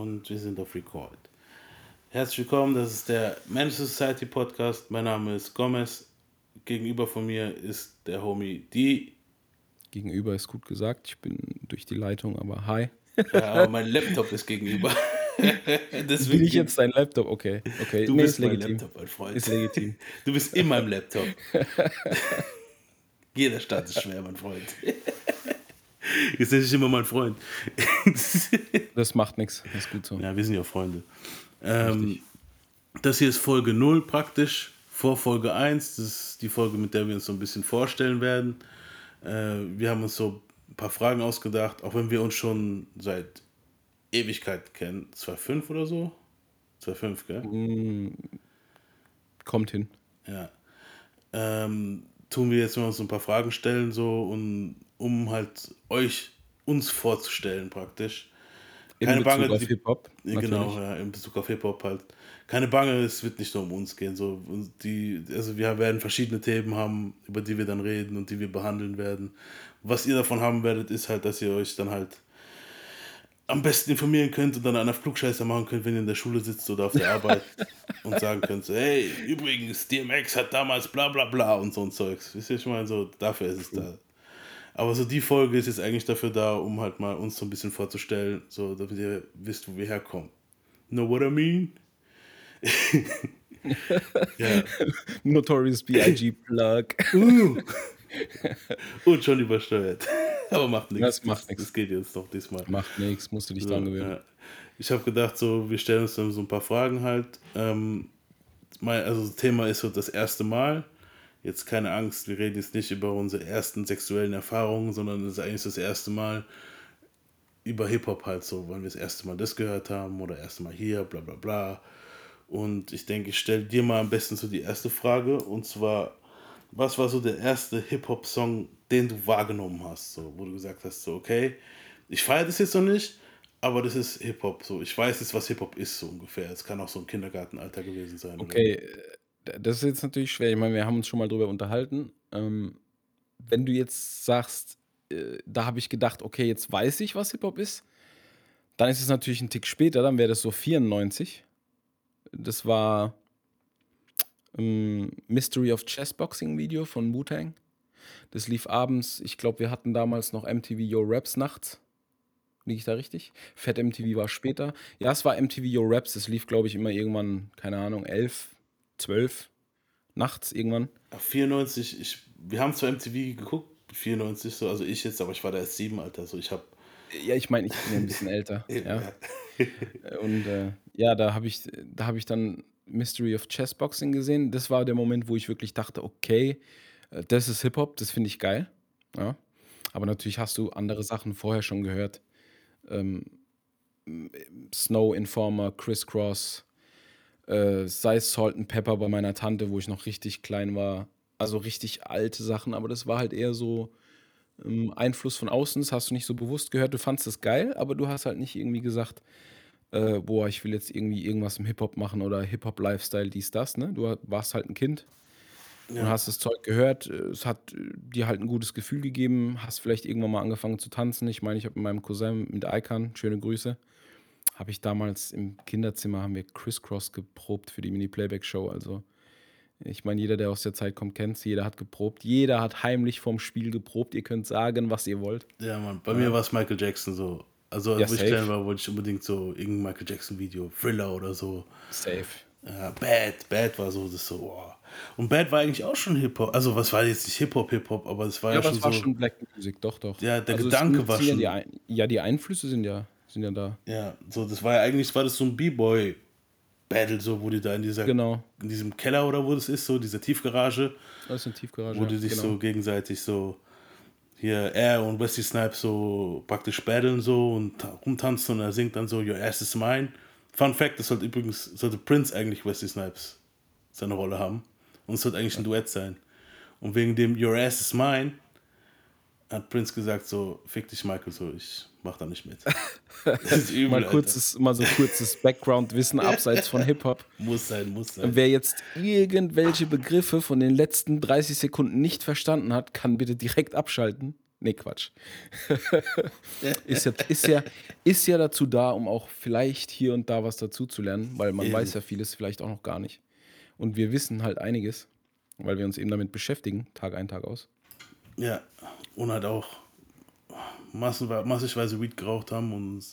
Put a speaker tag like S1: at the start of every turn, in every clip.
S1: und wir sind auf Record. Herzlich willkommen, das ist der Manchester Society Podcast. Mein Name ist Gomez. Gegenüber von mir ist der Homie D.
S2: Gegenüber ist gut gesagt, ich bin durch die Leitung, aber hi.
S1: Ja, aber mein Laptop ist gegenüber.
S2: Deswegen bin ich jetzt dein Laptop? Okay, okay.
S1: Du nee, bist mein legitim. Laptop, mein Freund.
S2: Ist legitim.
S1: Du bist in meinem Laptop. Jeder Start ist schwer, mein Freund. Jetzt nenne ich immer mein Freund.
S2: das macht nichts, das ist gut so.
S1: Ja, wir sind ja Freunde. Ähm, das hier ist Folge 0 praktisch, vor Folge 1. Das ist die Folge, mit der wir uns so ein bisschen vorstellen werden. Äh, wir haben uns so ein paar Fragen ausgedacht, auch wenn wir uns schon seit Ewigkeit kennen. 2,5 oder so? 2,5, gell? Mm,
S2: kommt hin.
S1: Ja. Ähm, tun wir jetzt mal uns ein paar Fragen stellen, so, und, um halt euch, uns vorzustellen praktisch.
S2: Keine in Bezug Bange, auf Hip-Hop.
S1: Genau, ja, in Bezug auf Hip-Hop halt. Keine Bange, es wird nicht nur um uns gehen. So, die, also wir werden verschiedene Themen haben, über die wir dann reden und die wir behandeln werden. Was ihr davon haben werdet, ist halt, dass ihr euch dann halt am besten informieren könnt und dann einer Flugscheiße machen könnt, wenn ihr in der Schule sitzt oder auf der Arbeit und sagen könnt, so, hey, übrigens, DMX hat damals bla bla bla und so ein Zeugs. Wisst ihr schon mal so, dafür ist es da. Aber so die Folge ist jetzt eigentlich dafür da, um halt mal uns so ein bisschen vorzustellen, so damit ihr wisst, wo wir herkommen. Know what I mean?
S2: ja. Notorious B.I.G. Plug. Uh.
S1: Und schon übersteuert. Aber macht nichts.
S2: Das macht nichts.
S1: Das geht jetzt noch diesmal.
S2: Macht nichts, musst du dich so, dran gewöhnen. Ja.
S1: Ich habe gedacht, so, wir stellen uns dann so ein paar Fragen halt. Ähm, mein, also das Thema ist so das erste Mal jetzt keine Angst, wir reden jetzt nicht über unsere ersten sexuellen Erfahrungen, sondern es ist eigentlich das erste Mal über Hip-Hop halt so, wann wir das erste Mal das gehört haben oder erste Mal hier, bla bla bla. Und ich denke, ich stelle dir mal am besten so die erste Frage und zwar, was war so der erste Hip-Hop-Song, den du wahrgenommen hast, so, wo du gesagt hast, so, okay, ich feiere das jetzt noch nicht, aber das ist Hip-Hop, so, ich weiß jetzt, was Hip-Hop ist, so ungefähr. Es kann auch so ein Kindergartenalter gewesen sein.
S2: Okay, oder? Das ist jetzt natürlich schwer. Ich meine, wir haben uns schon mal drüber unterhalten. Ähm, wenn du jetzt sagst, äh, da habe ich gedacht, okay, jetzt weiß ich, was Hip-Hop ist, dann ist es natürlich ein Tick später, dann wäre das so 94. Das war ähm, Mystery of Chessboxing Video von Wu-Tang. Das lief abends, ich glaube, wir hatten damals noch MTV Yo Raps nachts. Liege ich da richtig? Fett MTV war später. Ja, es war MTV Yo Raps, das lief, glaube ich, immer irgendwann, keine Ahnung, 11, zwölf nachts irgendwann.
S1: 94, ich, wir haben zwar MTV geguckt, 94 so, also ich jetzt, aber ich war da erst sieben, Alter, so ich habe
S2: ja, ich meine, ich bin ja ein bisschen älter. ja. Und äh, ja, da habe ich, da ich dann Mystery of Chessboxing gesehen. Das war der Moment, wo ich wirklich dachte, okay, äh, das ist Hip-Hop, das finde ich geil. Ja. Aber natürlich hast du andere Sachen vorher schon gehört. Ähm, Snow Informer, Crisscross, äh, sei es Salt and Pepper bei meiner Tante, wo ich noch richtig klein war. Also richtig alte Sachen, aber das war halt eher so ähm, Einfluss von außen. Das hast du nicht so bewusst gehört. Du fandest das geil, aber du hast halt nicht irgendwie gesagt, äh, boah, ich will jetzt irgendwie irgendwas im Hip-Hop machen oder Hip-Hop-Lifestyle, dies, das. Ne? Du warst halt ein Kind ja. und hast das Zeug gehört. Es hat äh, dir halt ein gutes Gefühl gegeben. Hast vielleicht irgendwann mal angefangen zu tanzen. Ich meine, ich habe mit meinem Cousin, mit Icon, schöne Grüße, habe ich damals im Kinderzimmer, haben wir Crisscross geprobt für die Mini-Playback-Show. Also ich meine, jeder, der aus der Zeit kommt, kennt es. Jeder hat geprobt. Jeder hat heimlich vom Spiel geprobt. Ihr könnt sagen, was ihr wollt.
S1: Ja, Mann. Bei ja. mir war es Michael Jackson so. Also, als ja, ich klein war, wollte ich unbedingt so irgendein Michael Jackson-Video, Thriller oder so.
S2: Safe.
S1: Ja, Bad. Bad war so, das so, wow. Und Bad war eigentlich auch schon Hip-Hop. Also, was war jetzt nicht Hip-Hop, Hip-Hop, aber es war ja, ja schon so. Ja, war
S2: schon Black Music, doch, doch.
S1: Ja, der also Gedanke war schon.
S2: Ja die, ja, die Einflüsse sind ja sind ja da.
S1: Ja, so, das war ja eigentlich, war das so ein B-Boy. Battle, so, wo die da in dieser,
S2: genau.
S1: in diesem Keller oder wo das ist, so, diese Tiefgarage.
S2: Das ist eine Tiefgarage.
S1: Wo die sich genau. so gegenseitig so, hier, er und Wesley Snipes so praktisch battlen so und rumtanzen und er singt dann so, Your ass is mine. Fun Fact, das sollte übrigens, sollte Prince eigentlich Wesley Snipes seine Rolle haben. Und es sollte eigentlich ein Duett sein. Und wegen dem Your ass is mine hat Prince gesagt so, fick dich Michael, so, ich mach da nicht mit.
S2: Übel, mal, kurzes, mal so kurzes Background-Wissen abseits von Hip-Hop.
S1: Muss sein, muss sein.
S2: Wer jetzt irgendwelche Begriffe von den letzten 30 Sekunden nicht verstanden hat, kann bitte direkt abschalten. Nee, Quatsch. ist, ja, ist, ja, ist ja dazu da, um auch vielleicht hier und da was dazu zu lernen, weil man
S1: Eben.
S2: weiß ja vieles vielleicht auch noch gar nicht. Und wir wissen halt einiges, weil wir uns eben damit beschäftigen, Tag ein, Tag aus.
S1: Ja, und halt auch massigweise Weed geraucht haben und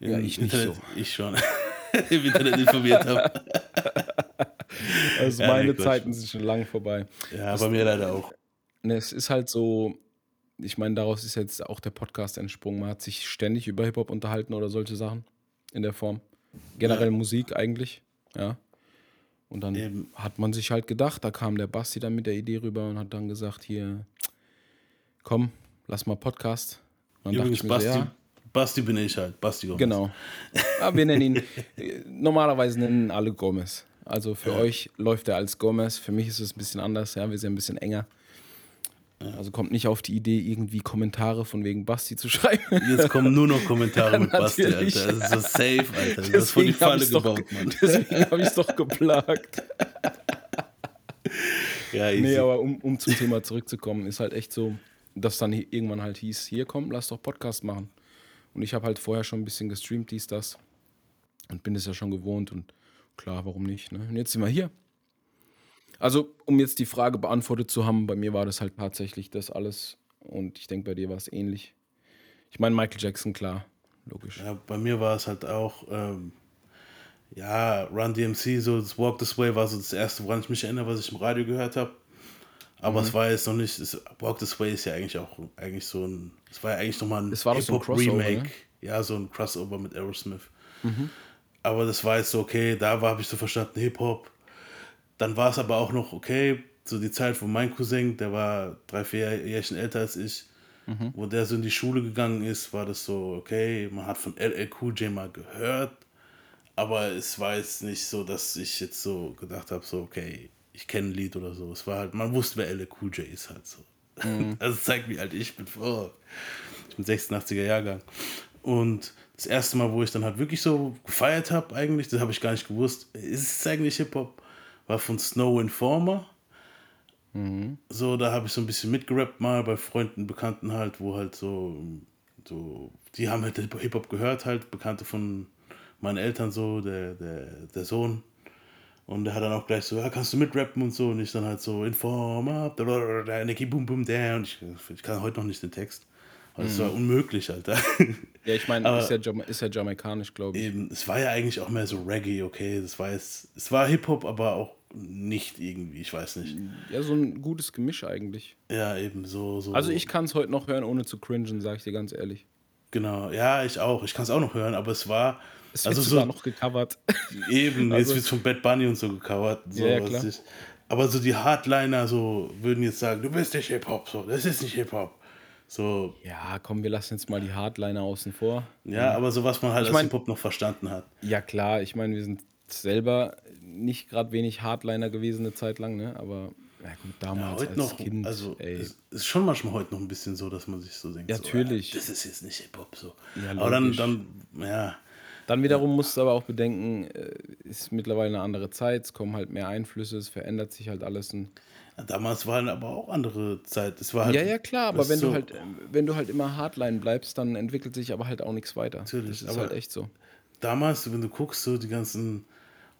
S1: im
S2: Ja, ich nicht
S1: Internet,
S2: so.
S1: ich schon, im Internet informiert haben.
S2: Also
S1: Ja,
S2: meine
S1: nee.
S2: Zeiten sind schon lange vorbei.
S1: Ja, bei mir leider auch.
S2: Ne, es ist halt so, ich meine, daraus ist jetzt auch der Podcast entsprungen. Man hat sich ständig über Hip-Hop unterhalten oder solche Sachen in der Form. Generell Musik eigentlich, ja. Und dann
S1: Eben.
S2: hat man sich halt gedacht, da kam der Basti dann mit der Idee rüber und hat dann gesagt, hier, komm, lass mal Podcast. Dann
S1: Übrigens,
S2: ich mir
S1: Basti,
S2: ja,
S1: Basti bin ich halt. Basti Gomez.
S2: genau. Ja, wir nennen ihn, äh, normalerweise nennen alle Gomez. Also für euch läuft er als Gomez, für mich ist es ein bisschen anders, ja, wir sind ein bisschen enger. Also kommt nicht auf die Idee, irgendwie Kommentare von wegen Basti zu schreiben.
S1: Jetzt kommen nur noch Kommentare mit Basti. Alter. Das ist so safe, Alter. Das ist vor die
S2: Deswegen habe
S1: Falle
S2: ich es doch,
S1: gebaut, Mann.
S2: deswegen hab ich's doch geplagt.
S1: Ja, easy.
S2: Nee, aber um, um zum Thema zurückzukommen, ist halt echt so, dass dann irgendwann halt hieß, hier komm, lass doch Podcast machen. Und ich habe halt vorher schon ein bisschen gestreamt, dies, das. Und bin es ja schon gewohnt und klar, warum nicht. Ne? Und jetzt sind wir hier. Also, um jetzt die Frage beantwortet zu haben, bei mir war das halt tatsächlich das alles. Und ich denke, bei dir war es ähnlich. Ich meine, Michael Jackson, klar, logisch.
S1: Ja, bei mir war es halt auch, ähm, ja, Run DMC, so das Walk This Way war so das erste, woran ich mich erinnere, was ich im Radio gehört habe. Aber
S2: Mhm.
S1: es war jetzt noch nicht, es, Walk This Way ist ja eigentlich auch eigentlich so ein, es war ja eigentlich nochmal ein
S2: Es war so ein Crossover,
S1: Remake.
S2: ne?
S1: Ja, so ein Crossover mit Aerosmith.
S2: Mhm.
S1: Aber das war jetzt so, okay, da habe ich so verstanden, Hip-Hop. Dann war es aber auch noch okay, so die Zeit, wo mein Cousin, der war drei, vier Jährchen älter als ich,
S2: Mhm.
S1: wo der so in die Schule gegangen ist, war das so, okay, man hat von LL Cool J mal gehört, aber es war jetzt nicht so, dass ich jetzt so gedacht habe, so, okay, ich kenne ein Lied oder so. Es war halt, man wusste, wer LL Cool J ist halt so. Also zeigt wie alt ich bin. Oh, ich bin 86er Jahrgang. Und das erste Mal, wo ich dann halt wirklich so gefeiert habe, eigentlich, das habe ich gar nicht gewusst, ist es eigentlich Hip-Hop, war von Snow Informer. So, da habe ich so ein bisschen mitgerappt mal bei Freunden, Bekannten halt, wo halt so, so die haben halt Hip-Hop gehört halt, Bekannte von meinen Eltern so, der, der, der Sohn. Und der hat dann auch gleich so, ja, kannst du mitrappen und so. Und ich dann halt so, Informer, Nicky Boom Boom Down. Ich, ich kann heute noch nicht den Text. Also es war unmöglich, Alter.
S2: Ja, ich meine, ist, ja ist ja jamaikanisch, glaube ich.
S1: Eben, es war ja eigentlich auch mehr so Reggae, okay. Das war jetzt, es war Hip-Hop, aber auch nicht irgendwie, ich weiß nicht.
S2: Ja, so ein gutes Gemisch eigentlich.
S1: Ja, eben so. so
S2: Also ich kann es heute noch hören, ohne zu cringen, sage ich dir ganz ehrlich.
S1: Genau, ja, ich auch. Ich kann es auch noch hören, aber es war.
S2: Es wird
S1: also
S2: sogar
S1: so
S2: noch gecovert.
S1: eben,
S2: also-
S1: jetzt wird es von Bad Bunny und so gecovert. So,
S2: Ja, ja, klar.
S1: Ich, aber so die Hardliner so würden jetzt sagen, du bist nicht Hip-Hop, so, das ist nicht Hip-Hop. So,
S2: ja, komm, wir lassen jetzt mal die Hardliner außen vor.
S1: ja, aber so was man halt
S2: Ich
S1: als Hip-Hop noch verstanden hat.
S2: Ja, klar, ich meine, wir sind selber nicht gerade wenig Hardliner gewesen eine Zeit lang, ne? Aber ja gut,
S1: Ja,
S2: damals
S1: heute
S2: als
S1: noch,
S2: Kind,
S1: also
S2: ey.
S1: es ist schon manchmal heute noch ein bisschen so, dass man sich so denkt,
S2: Ja,
S1: so,
S2: natürlich.
S1: das ist jetzt nicht Hip-Hop so.
S2: Ja,
S1: aber dann, dann, ja,
S2: Dann wiederum musst du aber auch bedenken, äh, ist mittlerweile eine andere Zeit, es kommen halt mehr Einflüsse, es verändert sich halt alles.
S1: Damals war aber auch andere Zeit. Es war halt,
S2: ja, ja, klar, aber wenn
S1: so,
S2: du halt, wenn du halt immer Hardline bleibst, dann entwickelt sich aber halt auch nichts weiter.
S1: Natürlich,
S2: das ist
S1: aber-
S2: halt echt so.
S1: damals, wenn du guckst, so die ganzen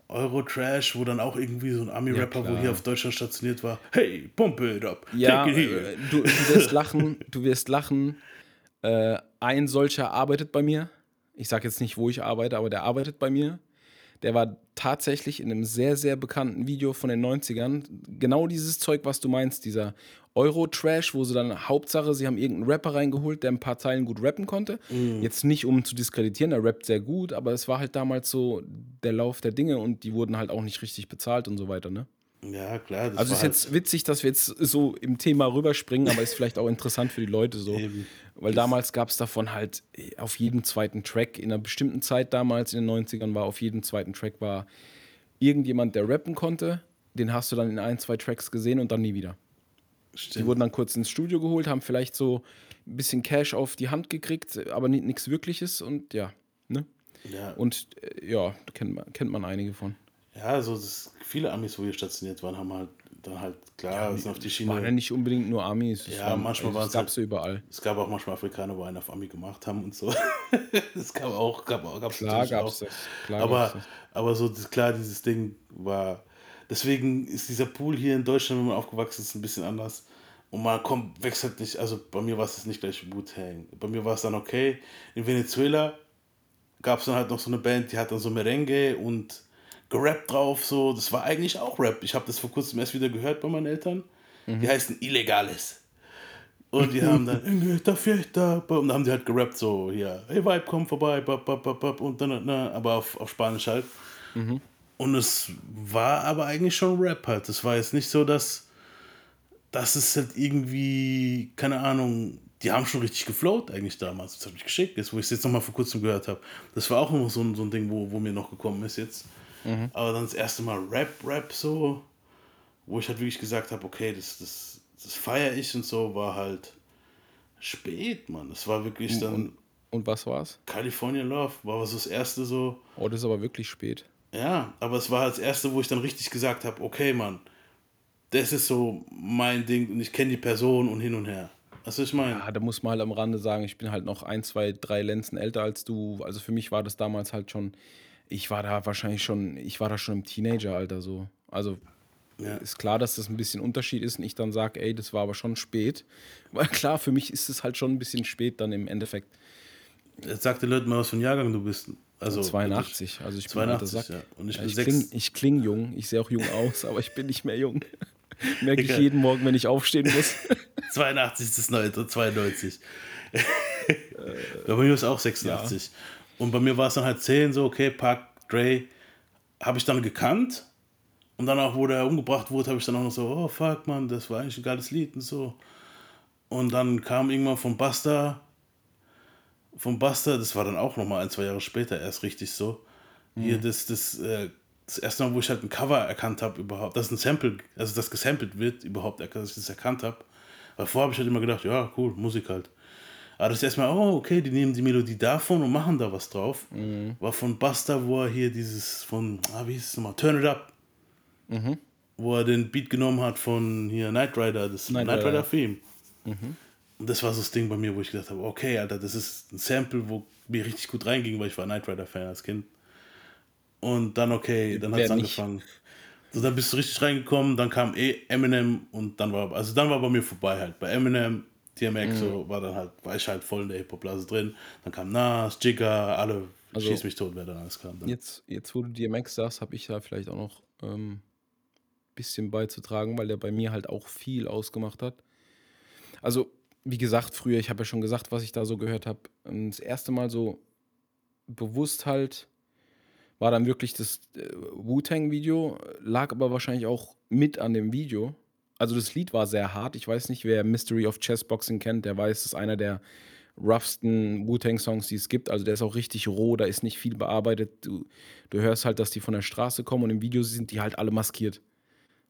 S1: Euro-Trash, wo dann auch irgendwie so ein Ami-Rapper,
S2: Ja,
S1: wo hier auf Deutschland stationiert war, hey, pump it up,
S2: Ja,
S1: take it here.
S2: äh, du, du wirst lachen, du wirst lachen. Äh, ein solcher arbeitet bei mir. Ich sage jetzt nicht, wo ich arbeite, aber der arbeitet bei mir. Der war tatsächlich in einem sehr, sehr bekannten Video von den 90ern. Genau dieses Zeug, was du meinst, dieser Euro-Trash, wo sie dann Hauptsache, sie haben irgendeinen Rapper reingeholt, der ein paar Zeilen gut rappen konnte. Jetzt nicht, um zu diskreditieren, er rappt sehr gut, aber es war halt damals so der Lauf der Dinge und die wurden halt auch nicht richtig bezahlt und so weiter, ne?
S1: Ja, klar.
S2: Also ist
S1: halt,
S2: jetzt witzig, dass wir jetzt so im Thema rüberspringen, aber ist vielleicht auch interessant für die Leute so.
S1: Eben.
S2: Weil damals gab es davon halt auf jedem zweiten Track, in einer bestimmten Zeit damals, in den 90ern, war auf jedem zweiten Track war irgendjemand, der rappen konnte. Den hast du dann in ein, zwei Tracks gesehen und dann nie wieder. Die
S1: stimmt.
S2: wurden dann kurz ins Studio geholt, haben vielleicht so ein bisschen Cash auf die Hand gekriegt, aber nichts Wirkliches und ja, ne?
S1: ja,
S2: Und äh, ja, da kennt man, kennt man einige von.
S1: ja, so das, viele Amis, wo hier stationiert waren, haben halt dann halt, klar, ja, sind auf die Schiene.
S2: Waren ja nicht unbedingt nur Amis.
S1: Ja, waren, manchmal waren es.
S2: gab es halt, überall.
S1: Es gab auch manchmal Afrikaner, wo einen auf Ami gemacht haben und so. es gab auch, gab, gab's
S2: klar gab es das.
S1: Klar aber, das. aber so, klar, dieses Ding war. Deswegen ist dieser Pool hier in Deutschland, wenn man aufgewachsen ist, ein bisschen anders. Und man kommt, wechselt nicht, also bei mir war es nicht gleich Wu-Tang. Bei mir war es dann okay. In Venezuela gab es dann halt noch so eine Band, die hat dann so Merengue und gerappt drauf, so. Das war eigentlich auch Rap. Ich habe das vor kurzem erst wieder gehört bei meinen Eltern. Mhm. Die heißen Illegales. Und die haben dann, und dann haben die halt gerappt, so, hier, hey Vibe, komm vorbei, und dann, aber auf, auf Spanisch halt. Mhm. Und es war aber eigentlich schon Rap halt. Das war jetzt nicht so, dass, dass es halt irgendwie, keine Ahnung, die haben schon richtig geflowt eigentlich damals. Das habe ich geschickt, jetzt, wo ich es jetzt nochmal vor kurzem gehört habe. Das war auch immer so ein, so ein Ding, wo, wo mir noch gekommen ist jetzt. Mhm. Aber dann das erste Mal Rap, Rap so, wo ich halt wirklich gesagt habe, okay, das, das, das feiere ich und so, war halt spät, Mann. Das war wirklich dann.
S2: Und, und was war's?
S1: California Love war so das erste so.
S2: Oh, das ist aber wirklich spät.
S1: Ja, aber es war halt das erste, wo ich dann richtig gesagt habe, okay, Mann, das ist so mein Ding und ich kenne die Person und hin und her. Was ich meine?
S2: Ja, da muss man halt am Rande sagen, ich bin halt noch ein, zwei, drei Lenzen älter als du. Also für mich war das damals halt schon ich war da wahrscheinlich schon, ich war da schon im Teenageralter so. Also ja. ist klar, dass das ein bisschen Unterschied ist und ich dann sage, ey, das war aber schon spät. Weil klar, für mich ist es halt schon ein bisschen spät dann im Endeffekt.
S1: Jetzt sag den Leuten mal, was für ein Jahrgang du bist.
S2: Also 82, also ich 82, bin
S1: Sack. Ja. Und ich,
S2: ja, ich klinge kling jung, ich sehe auch jung aus, aber ich bin nicht mehr jung. Merke ich jeden Morgen, wenn ich aufstehen muss.
S1: 82 ist das neue, 92. bei mir ist auch 86. Ja. Und bei mir war es dann halt 10, so, okay, Park, Dre, habe ich dann gekannt. Und dann auch, wo der umgebracht wurde, habe ich dann auch noch so, oh fuck, man, das war eigentlich ein geiles Lied und so. Und dann kam irgendwann von Buster, von Buster, das war dann auch nochmal ein, zwei Jahre später erst richtig so. Mhm. Hier das, das, äh, das erste Mal, wo ich halt ein Cover erkannt habe überhaupt, dass ein Sample, also das gesampelt wird überhaupt, dass ich das erkannt habe. Weil vorher habe ich halt immer gedacht, ja, cool, Musik halt. Aber das ist erstmal, oh, okay, die nehmen die Melodie davon und machen da was drauf. Mhm. War von Buster, wo er hier dieses von, ah, wie hieß es nochmal, Turn It Up. Mhm. Wo er den Beat genommen hat von hier Knight Rider, das Knight, Knight Rider, Theme. Mhm. Und das war so das Ding bei mir, wo ich gedacht habe, okay, Alter, das ist ein Sample, wo mir richtig gut reinging, weil ich war Knight Rider-Fan als Kind. Und dann, okay, dann hat es angefangen. So, dann bist du richtig reingekommen, dann kam eh Eminem und dann war, also dann war bei mir vorbei halt. Bei Eminem DMX mhm. so war dann halt, war ich halt voll in der Hip-Hop-Blase drin. Dann kam Nas, Jigga, alle, also, schieß mich tot, wer dann alles kam. Dann.
S2: Jetzt, jetzt, wo du DMX sagst, habe ich da vielleicht auch noch ein ähm, bisschen beizutragen, weil der bei mir halt auch viel ausgemacht hat. Also, wie gesagt, früher, ich habe ja schon gesagt, was ich da so gehört habe. Ähm, das erste Mal so bewusst halt war dann wirklich das äh, Wu-Tang-Video, lag aber wahrscheinlich auch mit an dem Video also das Lied war sehr hart. Ich weiß nicht, wer Mystery of Chessboxing kennt, der weiß, es ist einer der roughsten Wu-Tang-Songs, die es gibt. Also der ist auch richtig roh, da ist nicht viel bearbeitet. Du, du hörst halt, dass die von der Straße kommen und im Video sind die halt alle maskiert.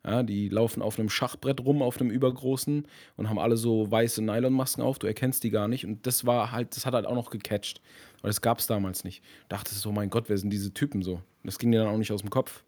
S2: Ja, die laufen auf einem Schachbrett rum, auf einem übergroßen und haben alle so weiße Nylonmasken auf. Du erkennst die gar nicht. Und das war halt, das hat halt auch noch gecatcht. Weil das gab es damals nicht. Dachtest so, mein Gott, wer sind diese Typen so? Das ging dir dann auch nicht aus dem Kopf.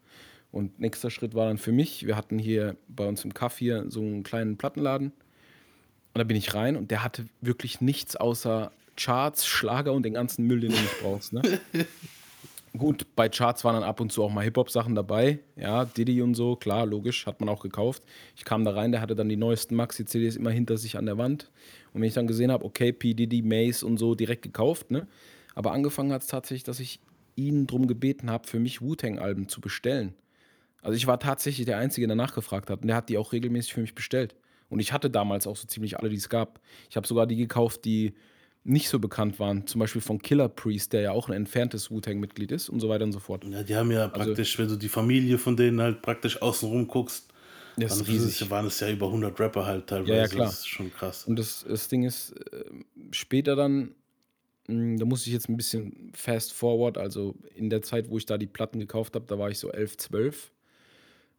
S2: Und nächster Schritt war dann für mich, wir hatten hier bei uns im Kaff hier so einen kleinen Plattenladen. Und da bin ich rein und der hatte wirklich nichts außer Charts, Schlager und den ganzen Müll, den du nicht brauchst. Ne? Gut, bei Charts waren dann ab und zu auch mal Hip-Hop-Sachen dabei. Ja, Diddy und so, klar, logisch, hat man auch gekauft. Ich kam da rein, der hatte dann die neuesten Maxi-CDs immer hinter sich an der Wand. Und wenn ich dann gesehen habe, okay, P. Diddy, Mace und so direkt gekauft, ne? Aber angefangen hat es tatsächlich, dass ich ihn darum gebeten habe, für mich Wu-Tang-Alben zu bestellen. Also ich war tatsächlich der Einzige, der nachgefragt hat. Und der hat die auch regelmäßig für mich bestellt. Und ich hatte damals auch so ziemlich alle, die es gab. Ich habe sogar die gekauft, die nicht so bekannt waren. Zum Beispiel von Killer Priest, der ja auch ein entferntes Wu-Tang-Mitglied ist und so weiter und so fort.
S1: Ja, die haben ja also, praktisch, wenn du die Familie von denen halt praktisch außenrum guckst, das dann riesig. waren es ja über 100 Rapper halt teilweise.
S2: Ja, ja klar.
S1: Das ist schon krass.
S2: Und das, das Ding ist, äh, später dann, mh, hm, da muss ich jetzt ein bisschen fast forward, also in der Zeit, wo ich da die Platten gekauft habe, da war ich so 11, 12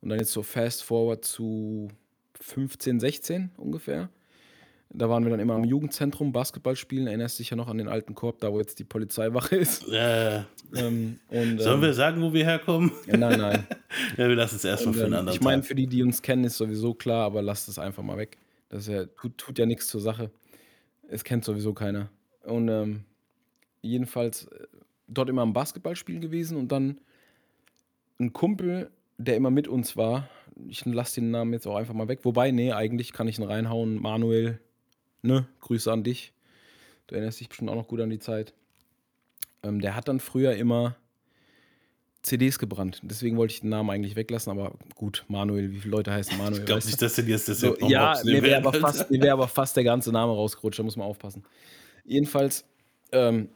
S2: und dann jetzt so fast forward zu 15, 16 ungefähr. Da waren wir dann immer am Jugendzentrum Basketball spielen. Erinnerst dich ja noch an den alten Korb, da wo jetzt die Polizeiwache ist.
S1: Ja. Ähm, und, Sollen ähm, wir sagen, wo wir herkommen?
S2: Ja, nein, nein.
S1: ja, wir lassen es erstmal für einen anderen
S2: ich meine, für die, die uns kennen, ist sowieso klar, aber lasst es einfach mal weg. Das ja, tut, tut ja nichts zur Sache. Es kennt sowieso keiner. Und ähm, jedenfalls äh, dort immer am Basketballspiel gewesen und dann ein Kumpel, der immer mit uns war. Ich lasse den Namen jetzt auch einfach mal weg. Wobei, nee, eigentlich kann ich ihn reinhauen. Manuel, ne? Grüße an dich. Du erinnerst dich bestimmt auch noch gut an die Zeit. Ähm, der hat dann früher immer CDs gebrannt. Deswegen wollte ich den Namen eigentlich weglassen, aber gut, Manuel, wie viele Leute heißen Manuel?
S1: Ich glaube nicht, dass du jetzt das
S2: So,
S1: jetzt noch
S2: ja, mir wäre aber, fast- mir wär aber fast der ganze Name rausgerutscht, da muss man aufpassen. Jedenfalls ähm,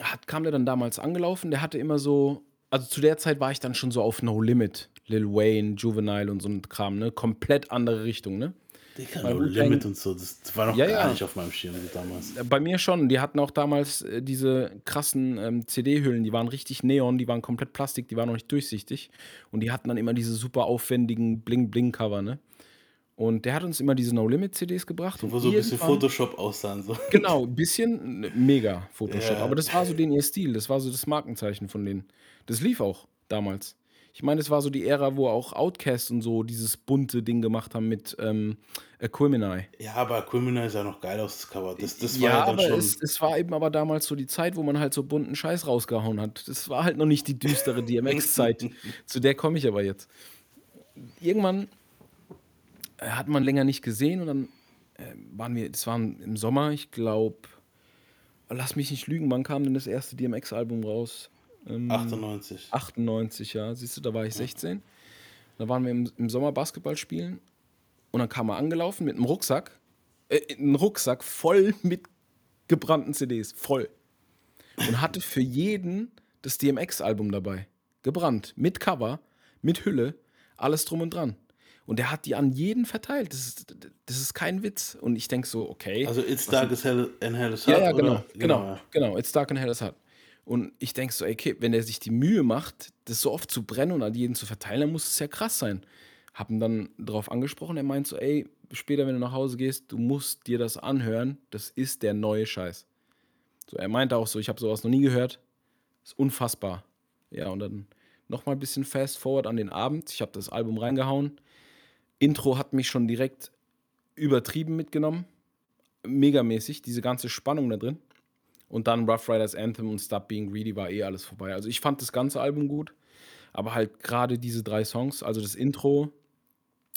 S2: hat, kam der dann damals angelaufen, der hatte immer so, also zu der Zeit war ich dann schon so auf No Limit, Lil Wayne, Juvenile und so ein Kram, ne? Komplett andere Richtung, ne?
S1: Digga, no Limit und so, das war noch
S2: Ja,
S1: gar
S2: ja.
S1: nicht auf meinem Schirm damals.
S2: Bei mir schon. Die hatten auch damals äh, diese krassen ähm, CD-Hüllen, die waren richtig neon, die waren komplett Plastik, die waren noch nicht durchsichtig. Und die hatten dann immer diese super aufwendigen Bling-Bling-Cover, ne? Und der hat uns immer diese No-Limit-CDs gebracht. Und
S1: Wo so ein bisschen Photoshop aussahen. So.
S2: Genau, ein bisschen äh, mega Photoshop.
S1: Ja.
S2: Aber das war so den ihr Stil, das war so das Markenzeichen von denen. Das lief auch damals. Ich meine, es war so die Ära, wo auch Outcast und so dieses bunte Ding gemacht haben mit ähm, Aquemini.
S1: Ja, aber Criminal sah noch geil aus, das Cover. Das, das war
S2: ja,
S1: ja dann
S2: aber
S1: schon.
S2: es, es war eben aber damals so die Zeit, wo man halt so bunten Scheiß rausgehauen hat. Das war halt noch nicht die düstere DMX-Zeit. Zu der komme ich aber jetzt. Irgendwann äh, hat man länger nicht gesehen und dann äh, waren wir, das war im Sommer, ich glaube, lass mich nicht lügen, wann kam denn das erste DMX-Album raus? Ähm,
S1: 98.
S2: 98, ja. Siehst du, da war ich 16. Da waren wir im, im Sommer Basketball spielen und dann kam er angelaufen mit einem Rucksack. Äh, ein Rucksack voll mit gebrannten CDs. Voll. Und hatte für jeden das DMX-Album dabei. Gebrannt. Mit Cover, mit Hülle, alles drum und dran. Und der hat die an jeden verteilt. Das ist, das ist kein Witz. Und ich denke so, okay.
S1: Also It's Dark and Hell is
S2: Ja,
S1: Hot,
S2: ja, genau,
S1: oder?
S2: genau, genau. It's dark and hell is hot. Und ich denke so, okay, wenn der sich die Mühe macht, das so oft zu brennen und an jeden zu verteilen, dann muss es ja krass sein. Hab ihn dann darauf angesprochen, er meint so, ey, später, wenn du nach Hause gehst, du musst dir das anhören, das ist der neue Scheiß. So, er meinte auch so, ich habe sowas noch nie gehört, ist unfassbar. Ja, und dann nochmal ein bisschen fast forward an den Abend, ich habe das Album reingehauen. Intro hat mich schon direkt übertrieben mitgenommen megamäßig, diese ganze Spannung da drin. Und dann Rough Riders Anthem und Stop Being Greedy war eh alles vorbei. Also ich fand das ganze Album gut, aber halt gerade diese drei Songs, also das Intro,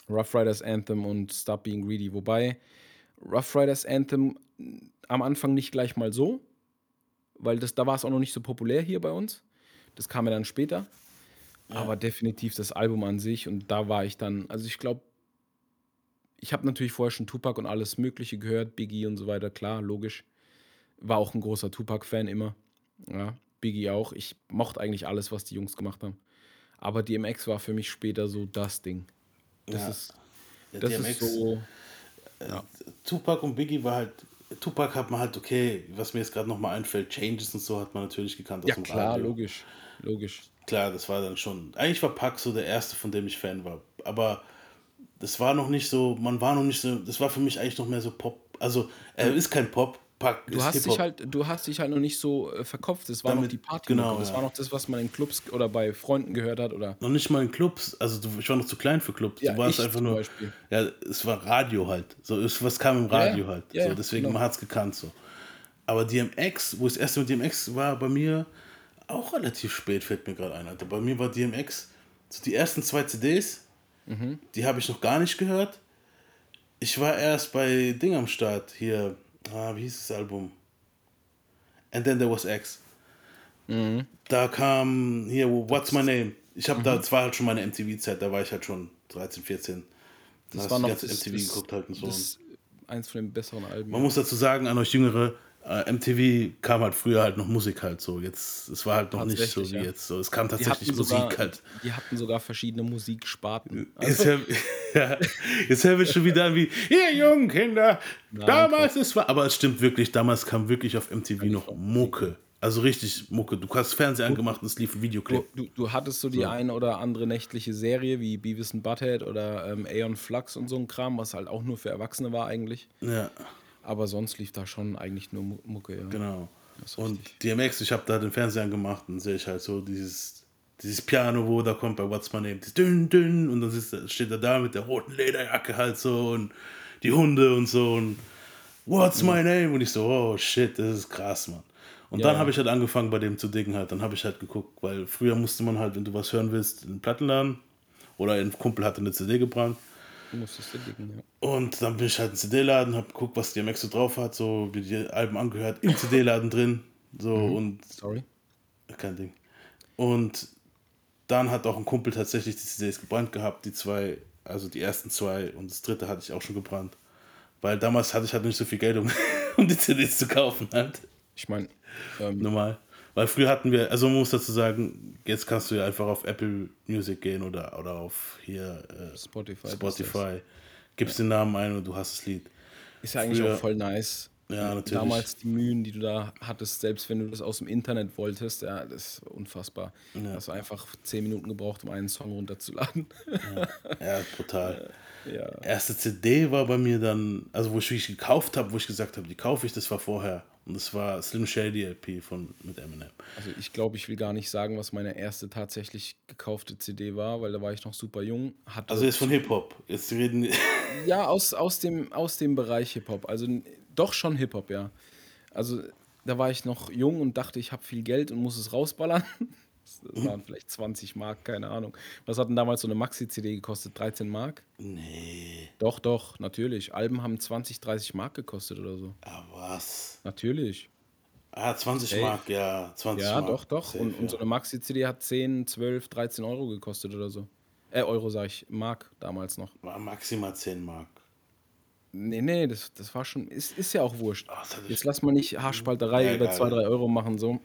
S2: Rough Riders Anthem und Stop Being Greedy. Wobei Rough Riders Anthem am Anfang nicht gleich mal so, weil das, da war es auch noch nicht so populär hier bei uns. Das kam ja dann später. Aber definitiv das Album an sich und da war ich dann, also ich glaube, ich habe natürlich vorher schon Tupac und alles Mögliche gehört, Biggie und so weiter, klar, logisch. War auch ein großer Tupac-Fan immer. Ja, Biggie auch. Ich mochte eigentlich alles, was die Jungs gemacht haben. Aber DMX war für mich später so das Ding. Das
S1: Ja.
S2: ist,
S1: Ja,
S2: das
S1: DMX,
S2: ist so.
S1: Tupac und Biggie war halt. Tupac hat man halt, okay, was mir jetzt gerade nochmal einfällt, Changes und so hat man natürlich gekannt
S2: Ja,
S1: dem
S2: klar,
S1: Radio.
S2: logisch. Logisch.
S1: Klar, das war dann schon. Eigentlich war Pac so der erste, von dem ich Fan war. Aber das war noch nicht so, man war noch nicht so, das war für mich eigentlich noch mehr so Pop. Also, er ist kein Pop,
S2: Du hast, dich halt, du hast dich halt noch nicht so äh, verkopft. Das war noch
S1: Damit-
S2: die Party.
S1: genau,
S2: Das
S1: ja.
S2: war noch das, was man in Clubs oder bei Freunden gehört hat. Oder
S1: noch nicht mal in Clubs, also du, ich war noch zu klein für Clubs.
S2: Ja,
S1: du warst einfach nur.
S2: Beispiel.
S1: Ja, es war Radio halt. So, es, was kam im
S2: Ja, ja.
S1: Radio halt.
S2: Ja,
S1: so, deswegen,
S2: genau.
S1: man hat es gekannt so. Aber DMX, wo ich das erste mit DMX war, bei mir auch relativ spät, fällt mir gerade ein. Alter. Bei mir war DMX, so die ersten zwei CDs,
S2: Mhm.
S1: die habe ich noch gar nicht gehört. Ich war erst bei Ding am Start, hier, ah, wie hieß das Album? And then there was X.
S2: Mhm.
S1: Da kam hier, What's My Name? Ich habe da, das war halt schon meine MTV-Zeit, da war ich halt schon 13, 14. Da
S2: das war noch das,
S1: MTV
S2: das,
S1: geguckt halt und so.
S2: das, eins von den besseren Alben.
S1: Man muss dazu sagen, an euch Jüngere, MTV kam halt früher halt noch Musik halt so. Jetzt, es war halt noch nicht so wie
S2: ja.
S1: jetzt. So. Es kam tatsächlich Musik
S2: sogar,
S1: halt.
S2: die hatten sogar verschiedene Musiksparten.
S1: Jetzt,
S2: Also,
S1: jetzt hören wir schon wieder wie, ihr jungen Kinder, damals ist war, aber es stimmt wirklich, damals kam wirklich auf MTV noch Mucke. Also richtig Mucke. Du hast Fernseher angemacht und es lief ein Videoclip.
S2: du, du hattest so die eine oder andere nächtliche Serie wie Beavis and Butthead oder ähm, Aeon Flux und so ein Kram, was halt auch nur für Erwachsene war eigentlich.
S1: Ja,
S2: Aber sonst lief da schon eigentlich nur Mu- Mucke. Ja.
S1: genau. Und DMX, ich habe da den Fernseher angemacht und sehe ich halt so dieses, dieses Piano, wo da kommt bei What's My Name, das dünn, dünn, und dann ist, steht er da mit der roten Lederjacke halt so und die Hunde und so und What's my name? Und ich so, oh shit, das ist krass, Mann. Und ja, dann habe ich halt angefangen, bei dem zu dicken halt. Dann habe ich halt geguckt, weil früher musste man halt, wenn du was hören willst, in den Plattenladen oder ein Kumpel hatte eine CD gebrannt. Du dicken, ja. Und dann bin ich halt in den CD-Laden, habe geguckt, was DMX so drauf hat, so wie die Alben angehört, im CD-Laden drin. So mhm. und. Sorry. Kein Ding. Und dann hat auch ein Kumpel tatsächlich die CDs gebrannt gehabt, die zwei, also die ersten zwei und das dritte hatte ich auch schon gebrannt. Weil damals hatte ich halt nicht so viel Geld, um, um die CDs zu kaufen halt.
S2: Ich meine,
S1: ähm, normal. Weil früher hatten wir, also man muss dazu sagen, jetzt kannst du ja einfach auf Apple Music gehen oder, oder auf hier äh, Spotify. Spotify. Gibst ja. den Namen ein und du hast das Lied.
S2: Ist ja eigentlich früher, auch voll nice.
S1: Ja, natürlich.
S2: Damals die Mühen, die du da hattest, selbst wenn du das aus dem Internet wolltest, ja, das ist unfassbar. Ja. Hast du einfach zehn Minuten gebraucht, um einen Song runterzuladen.
S1: Ja, ja brutal. Ja. Erste CD war bei mir dann, also wo ich wirklich gekauft habe, wo ich gesagt habe, die kaufe ich, das war vorher. Und das war Slim Shady LP von, mit Eminem.
S2: Also ich glaube, ich will gar nicht sagen, was meine erste tatsächlich gekaufte CD war, weil da war ich noch super jung.
S1: Hatte also jetzt von Hip-Hop. Jetzt reden
S2: Ja, aus, aus, dem, aus dem Bereich Hip-Hop. Also doch schon Hip-Hop, ja. Also da war ich noch jung und dachte, ich habe viel Geld und muss es rausballern. Das waren vielleicht 20 Mark, keine Ahnung. Was hat denn damals so eine Maxi-CD gekostet? 13 Mark?
S1: Nee.
S2: Doch, doch, natürlich. Alben haben 20, 30 Mark gekostet oder so.
S1: Ah, was?
S2: Natürlich.
S1: Ah, 20 hey. Mark, ja. 20
S2: ja, Mark. doch, doch. Safe, und, und, so eine Maxi-CD hat 10, 12, 13 Euro gekostet oder so. Äh, Euro sag ich, Mark damals noch.
S1: War maximal 10 Mark.
S2: Nee, nee, das, das war schon, ist, ist ja auch wurscht. Ach, Jetzt lass mal nicht Haarspalterei über 2, 3 Euro machen, so.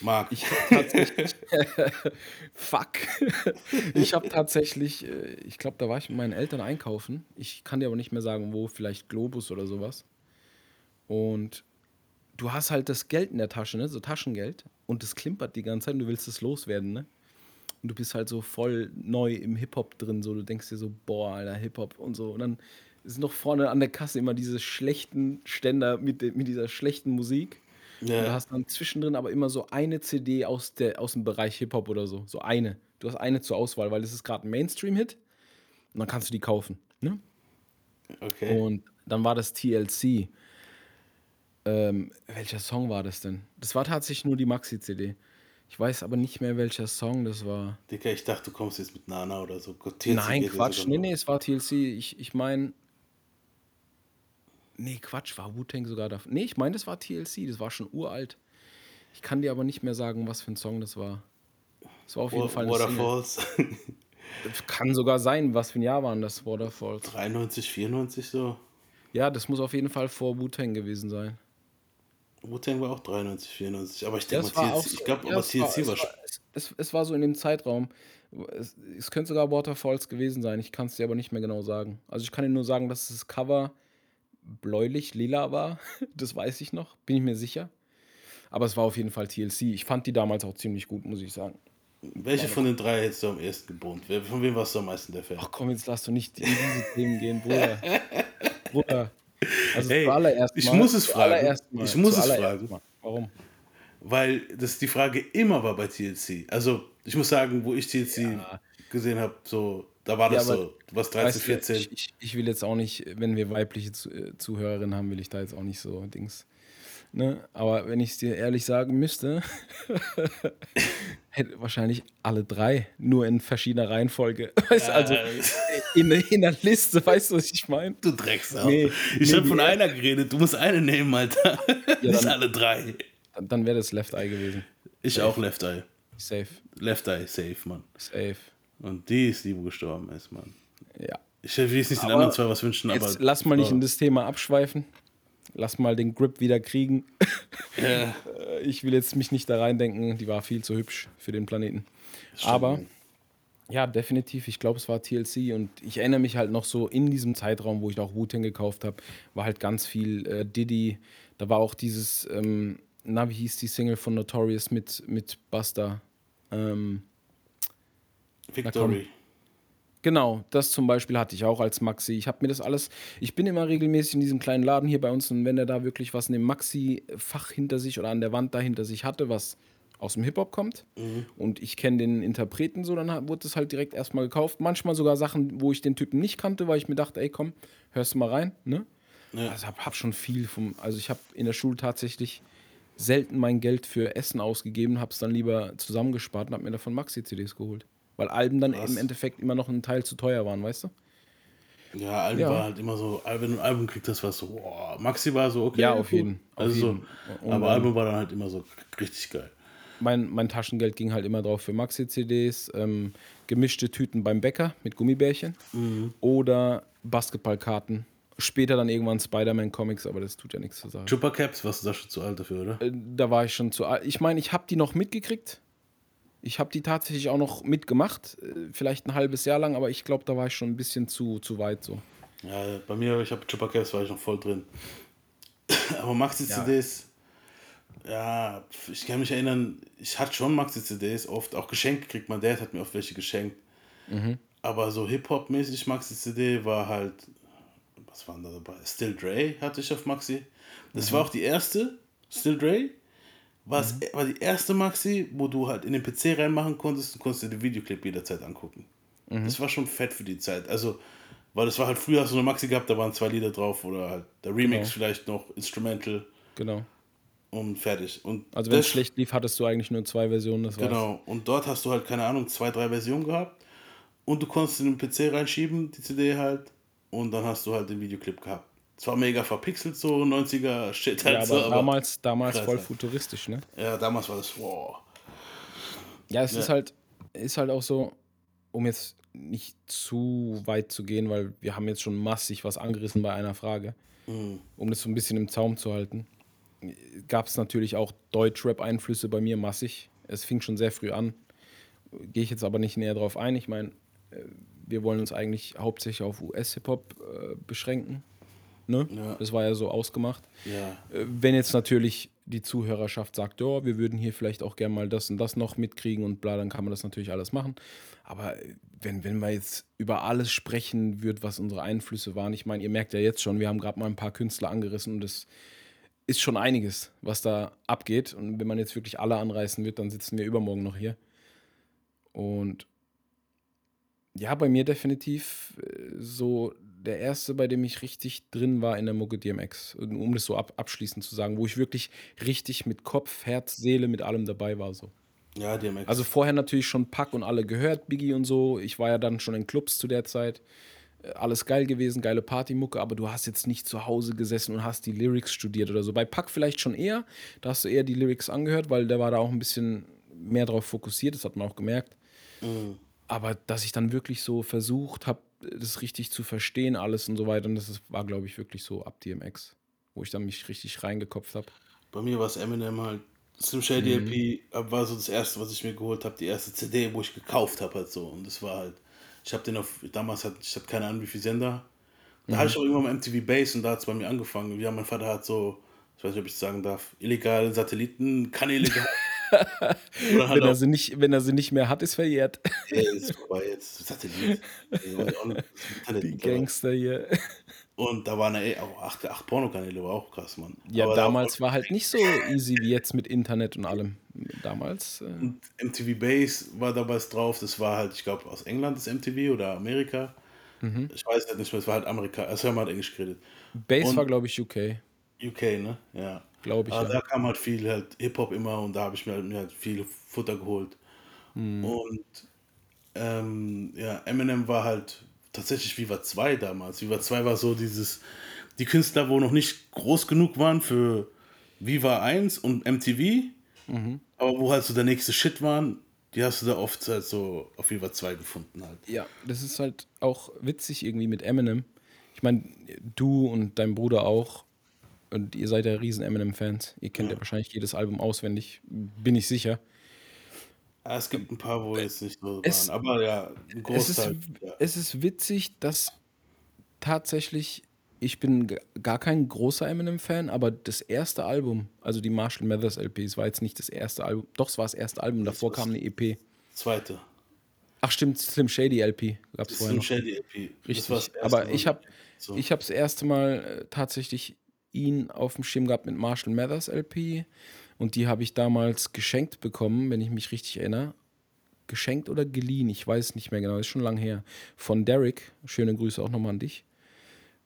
S1: Marc.
S2: Ich tatsächlich. fuck. ich habe tatsächlich, äh, ich glaube, da war ich mit meinen Eltern einkaufen. Ich kann dir aber nicht mehr sagen, wo, vielleicht Globus oder sowas. Und du hast halt das Geld in der Tasche, ne? so Taschengeld. Und das klimpert die ganze Zeit und du willst es loswerden, ne? Und du bist halt so voll neu im Hip-Hop drin, so. Du denkst dir so, boah, Alter, Hip-Hop und so. Und dann sind noch vorne an der Kasse immer diese schlechten Ständer mit, mit dieser schlechten Musik. Ja. du hast dann zwischendrin aber immer so eine CD aus, der, aus dem Bereich Hip-Hop oder so. So eine. Du hast eine zur Auswahl, weil es ist gerade ein Mainstream-Hit. Und dann kannst du die kaufen. Ne?
S1: Okay.
S2: Und dann war das TLC. Ähm, welcher Song war das denn? Das war tatsächlich nur die Maxi-CD. Ich weiß aber nicht mehr, welcher Song das war.
S1: Digga, ich dachte, du kommst jetzt mit Nana oder so.
S2: TLC Nein, Quatsch. Nee, nee, es war TLC. Ich, ich meine, Nee, Quatsch, war Wu-Tang sogar da. Nee, ich meine, das war TLC, das war schon uralt. Ich kann dir aber nicht mehr sagen, was für ein Song das war. Das war auf jeden Fall
S1: Waterfalls.
S2: kann sogar sein, was für ein Jahr waren das Waterfalls?
S1: 93, 94 so.
S2: Ja, das muss auf jeden Fall vor Wu-Tang gewesen sein.
S1: Wu-Tang war auch 93, 94. Aber ich denke mal, TLC, so, ich glaube, ja, aber TLC war,
S2: war, es, es, es, war so in dem Zeitraum. Es, es könnte sogar Waterfalls gewesen sein. Ich kann es dir aber nicht mehr genau sagen. Also ich kann dir nur sagen, dass das Cover bläulich, lila war. Das weiß ich noch, bin ich mir sicher. Aber es war auf jeden Fall TLC. Ich fand die damals auch ziemlich gut, muss ich sagen.
S1: Welche von den drei hättest du am ersten gebrummt? Von wem warst du am meisten der Fan?
S2: Ach komm, jetzt lass du nicht in diese Themen gehen, Bruder. Bruder.
S1: Also hey, zuallererst ich muss es fragen. Ich muss es fragen. Mal.
S2: Warum?
S1: Weil das die Frage immer war bei TLC. Also ich muss sagen, wo ich TLC ja. gesehen habe, so da war das ja, so, du warst 13, 14.
S2: Ich, ich, will jetzt auch nicht, wenn wir weibliche äh, Zuhörerinnen haben, will ich da jetzt auch nicht so Dings. Ne? Aber wenn ich es dir ehrlich sagen müsste, hätte wahrscheinlich alle drei, nur in verschiedener Reihenfolge. Weißt, also in, in der Liste, weißt du, was ich meine?
S1: Du Drecksau. Nee, ich nee, habe von einer geredet, du musst eine nehmen, Alter. Ja, Nicht alle drei.
S2: Dann, dann wäre das Left Eye gewesen.
S1: Ich safe. auch Left Eye.
S2: Safe.
S1: Left Eye, safe, Mann.
S2: Safe.
S1: Und die ist die, wo gestorben ist, Mann.
S2: Ja.
S1: Ich will jetzt nicht den anderen zwei was wünschen, aber.
S2: Lass mal nicht in das Thema abschweifen. Lass mal den Grip wieder kriegen. Ja. Ich will jetzt mich nicht da reindenken, die war viel zu hübsch für den Planeten. Aber ja, definitiv. Ich glaube, es war TLC und ich erinnere mich halt noch so in diesem Zeitraum, wo ich auch Wu-Tang gekauft habe, war halt ganz viel äh, Diddy. Da war auch dieses, ähm, na, wie hieß die Single von Notorious mit, mit Buster? Ähm,
S1: Victory.
S2: Genau, das zum Beispiel hatte ich auch als Maxi. Ich habe mir das alles, ich bin immer regelmäßig in diesem kleinen Laden hier bei uns und wenn er da wirklich was in dem Maxi-Fach hinter sich oder an der Wand da hinter sich hatte, was aus dem Hip-Hop kommt mhm. und ich kenne den Interpreten so, dann wurde es halt direkt erstmal gekauft. Manchmal sogar Sachen, wo ich den Typen nicht kannte, weil ich mir dachte, ey komm, hörst du mal rein, ne? Ja. Also hab, hab schon viel vom, also ich habe in der Schule tatsächlich selten mein Geld für Essen ausgegeben, hab's dann lieber zusammengespart und hab mir davon Maxi-CDs geholt. Weil Alben dann Was? im Endeffekt immer noch ein Teil zu teuer waren, weißt du?
S1: Ja, Alben ja. war halt immer so, wenn du ein Album kriegst, das war so, boah, Maxi war so, okay.
S2: Ja, auf jeden.
S1: Also
S2: auf
S1: jeden. aber Album war dann halt immer so richtig geil
S2: mein, mein Taschengeld ging halt immer drauf für Maxi-CDs, ähm, gemischte Tüten beim Bäcker mit Gummibärchen mhm. oder Basketballkarten. Später dann irgendwann Spider-Man-Comics, aber das tut ja nichts zu sagen.
S1: Chupa Caps, warst du da schon zu alt dafür, oder?
S2: Äh, da war ich schon zu alt. Ich meine, ich habe die noch mitgekriegt. Ich habe die tatsächlich auch noch mitgemacht, äh, vielleicht ein halbes Jahr lang, aber ich glaube, da war ich schon ein bisschen zu, zu weit so.
S1: Ja, bei mir, ich habe Chupa Caps, war ich noch voll drin. aber Maxi-CDs, ja, ich kann mich erinnern, ich hatte schon Maxi-CDs oft, auch geschenkt kriegt mein Dad hat mir oft welche geschenkt. Mhm. Aber so Hip-Hop-mäßig Maxi-CD war halt, was waren da dabei? Still Dre hatte ich auf Maxi. Das mhm. war auch die erste, Still Dre. War, mhm. war die erste Maxi, wo du halt in den PC reinmachen konntest und konntest dir den Videoclip jederzeit angucken. Mhm. Das war schon fett für die Zeit. Also, weil das war halt früher hast du eine Maxi gehabt, da waren zwei Lieder drauf oder halt der Remix genau. vielleicht noch, Instrumental.
S2: Genau
S1: und fertig. Und
S2: also wenn es schlecht lief, hattest du eigentlich nur zwei Versionen.
S1: Das genau. War's. Und dort hast du halt, keine Ahnung, zwei, drei Versionen gehabt. Und du konntest in den PC reinschieben, die CD halt. Und dann hast du halt den Videoclip gehabt. Zwar mega verpixelt, so 90er Shit
S2: halt ja, aber so, damals, damals voll futuristisch, ne?
S1: Ja, damals war das, wow.
S2: Ja, es ja. ist halt, ist halt auch so, um jetzt nicht zu weit zu gehen, weil wir haben jetzt schon massig was angerissen bei einer Frage, mhm. um das so ein bisschen im Zaum zu halten gab es natürlich auch Deutschrap-Einflüsse bei mir massig. Es fing schon sehr früh an. Gehe ich jetzt aber nicht näher drauf ein. Ich meine, äh, wir wollen uns eigentlich hauptsächlich auf US-Hip-Hop äh, beschränken. Ne? Ja. Das war ja so ausgemacht.
S1: Ja.
S2: Äh, wenn jetzt natürlich die Zuhörerschaft sagt, ja, wir würden hier vielleicht auch gerne mal das und das noch mitkriegen und bla, dann kann man das natürlich alles machen. Aber äh, wenn, wenn wir jetzt über alles sprechen würden, was unsere Einflüsse waren, ich meine, ihr merkt ja jetzt schon, wir haben gerade mal ein paar Künstler angerissen und das ist schon einiges, was da abgeht. Und wenn man jetzt wirklich alle anreißen wird, dann sitzen wir übermorgen noch hier. Und ja, bei mir definitiv äh, so der erste, bei dem ich richtig drin war in der Mucke DMX. Um das so ab, abschließend zu sagen, wo ich wirklich richtig mit Kopf, Herz, Seele, mit allem dabei war. So.
S1: Ja, DMX.
S2: Also vorher natürlich schon Pack und alle gehört, Biggie und so. Ich war ja dann schon in Clubs zu der Zeit alles geil gewesen, geile Partymucke, aber du hast jetzt nicht zu Hause gesessen und hast die Lyrics studiert oder so. Bei Pack vielleicht schon eher, da hast du eher die Lyrics angehört, weil der war da auch ein bisschen mehr drauf fokussiert, das hat man auch gemerkt. Mhm. Aber dass ich dann wirklich so versucht habe, das richtig zu verstehen, alles und so weiter, und das war, glaube ich, wirklich so ab DMX, wo ich dann mich richtig reingekopft habe.
S1: Bei mir war es Eminem halt. Slim Shady mhm. LP war so das erste, was ich mir geholt habe, die erste CD, wo ich gekauft habe halt so. Und das war halt ich habe den auf, damals hatte ich hatte keine Ahnung, wie viele Sender. Da mhm. hatte ich auch irgendwann mal MTV Base und da hat es bei mir angefangen. Ja, mein Vater hat so, ich weiß nicht, ob ich es sagen darf, illegale Satelliten, kann illegal.
S2: Wenn, er sie nicht, wenn er sie nicht mehr hat, ist verjährt.
S1: Ja, ist vorbei jetzt. Satellit.
S2: Die Gangster hier.
S1: Und da waren ja auch acht, acht Pornokanäle, war auch krass, Mann.
S2: Ja, Aber damals war halt nicht so easy wie jetzt mit Internet und allem. Damals.
S1: Äh MTV Base war damals drauf, das war halt, ich glaube, aus England das MTV oder Amerika. Mhm. Ich weiß halt nicht mehr, es war halt Amerika, also haben halt Englisch geredet.
S2: Base und war, glaube ich, UK.
S1: UK, ne? Ja.
S2: Glaube ich.
S1: Aber ja. da kam halt viel halt Hip-Hop immer und da habe ich mir halt, mir halt viel Futter geholt. Mhm. Und ähm, ja, Eminem war halt tatsächlich Viva 2 damals. Viva 2 war so dieses, die Künstler, wo noch nicht groß genug waren für Viva 1 und MTV, mhm. aber wo halt so der nächste Shit waren, die hast du da oft halt so auf Viva 2 gefunden halt.
S2: Ja, das ist halt auch witzig irgendwie mit Eminem. Ich meine, du und dein Bruder auch, und ihr seid ja riesen Eminem-Fans. Ihr kennt ja. ja wahrscheinlich jedes Album auswendig, bin ich sicher.
S1: Ja, es gibt ein paar, wo jetzt nicht so es, waren, aber ja, ein Großteil.
S2: Es ist, ja. es ist witzig, dass tatsächlich, ich bin gar kein großer Eminem-Fan, aber das erste Album, also die Marshall Mathers LP, es war jetzt nicht das erste Album, doch, es war das erste Album, davor kam eine EP.
S1: Zweite.
S2: Ach stimmt, Slim Shady LP
S1: gab es vorher Slim noch. Shady LP.
S2: Richtig, aber ich habe so. ich das erste Mal äh, tatsächlich ihn auf dem Schirm gehabt mit Marshall Mathers LP Und die habe ich damals geschenkt bekommen, wenn ich mich richtig erinnere. Geschenkt oder geliehen, ich weiß nicht mehr genau, ist schon lang her. Von Derek. Schöne Grüße auch nochmal an dich.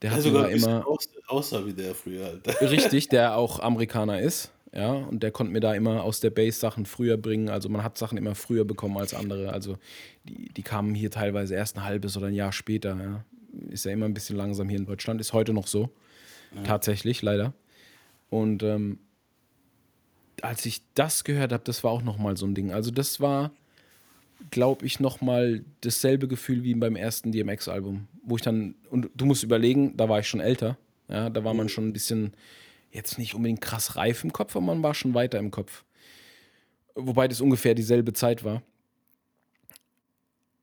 S2: Der hat sogar immer.
S1: aussah wie der früher.
S2: Halt. Richtig, der auch Amerikaner ist. Ja, und der konnte mir da immer aus der Base Sachen früher bringen. Also man hat Sachen immer früher bekommen als andere. Also die, die kamen hier teilweise erst ein halbes oder ein Jahr später. Ja. Ist ja immer ein bisschen langsam hier in Deutschland. Ist heute noch so. Ja. Tatsächlich, leider. Und ähm, als ich das gehört habe, das war auch nochmal so ein Ding. Also das war, glaube ich, nochmal dasselbe Gefühl wie beim ersten DMX-Album. Wo ich dann, und du musst überlegen, da war ich schon älter. Ja, da war man schon ein bisschen, jetzt nicht unbedingt krass reif im Kopf, aber man war schon weiter im Kopf. Wobei das ungefähr dieselbe Zeit war.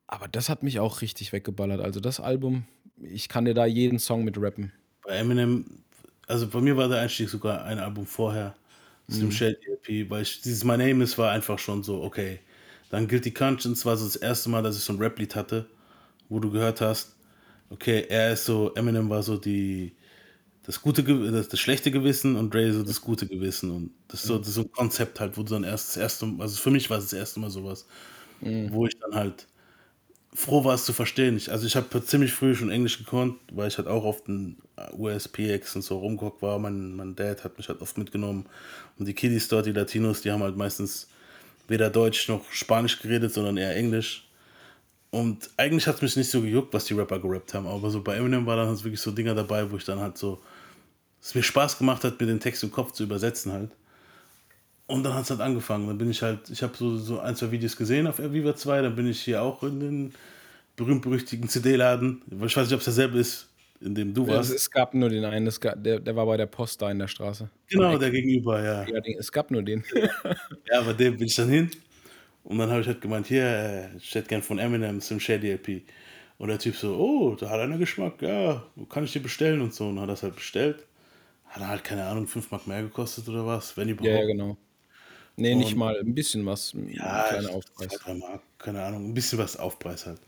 S2: Aber das hat mich auch richtig weggeballert. Also das Album, ich kann dir da jeden Song mit rappen.
S1: Bei Eminem, also bei mir war der Einstieg sogar ein Album vorher. Slim mhm. Shady LP, weil ich, dieses My Name Is war einfach schon so, okay. Dann Guilty Conscience war so das erste Mal, dass ich so ein Rap-Lied hatte, wo du gehört hast, okay, er ist so, Eminem war so die, das gute, das, das schlechte Gewissen und Dre so das gute Gewissen und das ist so, das ist so ein Konzept halt, wo du dann erst das erste, also für mich war es das erste Mal sowas, mhm. wo ich dann halt froh war es zu verstehen. Ich, also ich habe ziemlich früh schon Englisch gekonnt, weil ich halt auch oft in USPX und so rumgeguckt war. Mein, mein Dad hat mich halt oft mitgenommen. Und die Kiddies dort, die Latinos, die haben halt meistens weder Deutsch noch Spanisch geredet, sondern eher Englisch. Und eigentlich hat es mich nicht so gejuckt, was die Rapper gerappt haben. Aber so bei Eminem war dann halt wirklich so Dinger dabei, wo ich dann halt so, es mir Spaß gemacht hat, mir den Text im Kopf zu übersetzen halt. Und dann hat es halt angefangen. Dann bin ich halt, ich habe so, so ein, zwei Videos gesehen auf Viva 2, dann bin ich hier auch in den berühmt-berüchtigten CD-Laden. Ich weiß nicht, ob es derselbe ist, in dem du warst.
S2: Es, gab nur den einen, gab, der, der war bei der Post da in der Straße.
S1: Genau, der gegenüber, ja.
S2: ja es gab nur den.
S1: ja, aber dem bin ich dann hin. Und dann habe ich halt gemeint, hier, äh, ich hätte gern von Eminem zum Shady LP. Und der Typ so, oh, da hat einer Geschmack, ja, kann ich dir bestellen und so. Und hat das halt bestellt. Hat halt, keine Ahnung, 5 Mark mehr gekostet oder was, wenn überhaupt.
S2: Ja, ja genau. Nee, nicht mal ein bisschen was.
S1: Ja, kleiner Aufpreis. Zwei, Mark, keine Ahnung, ein bisschen was Aufpreis halt.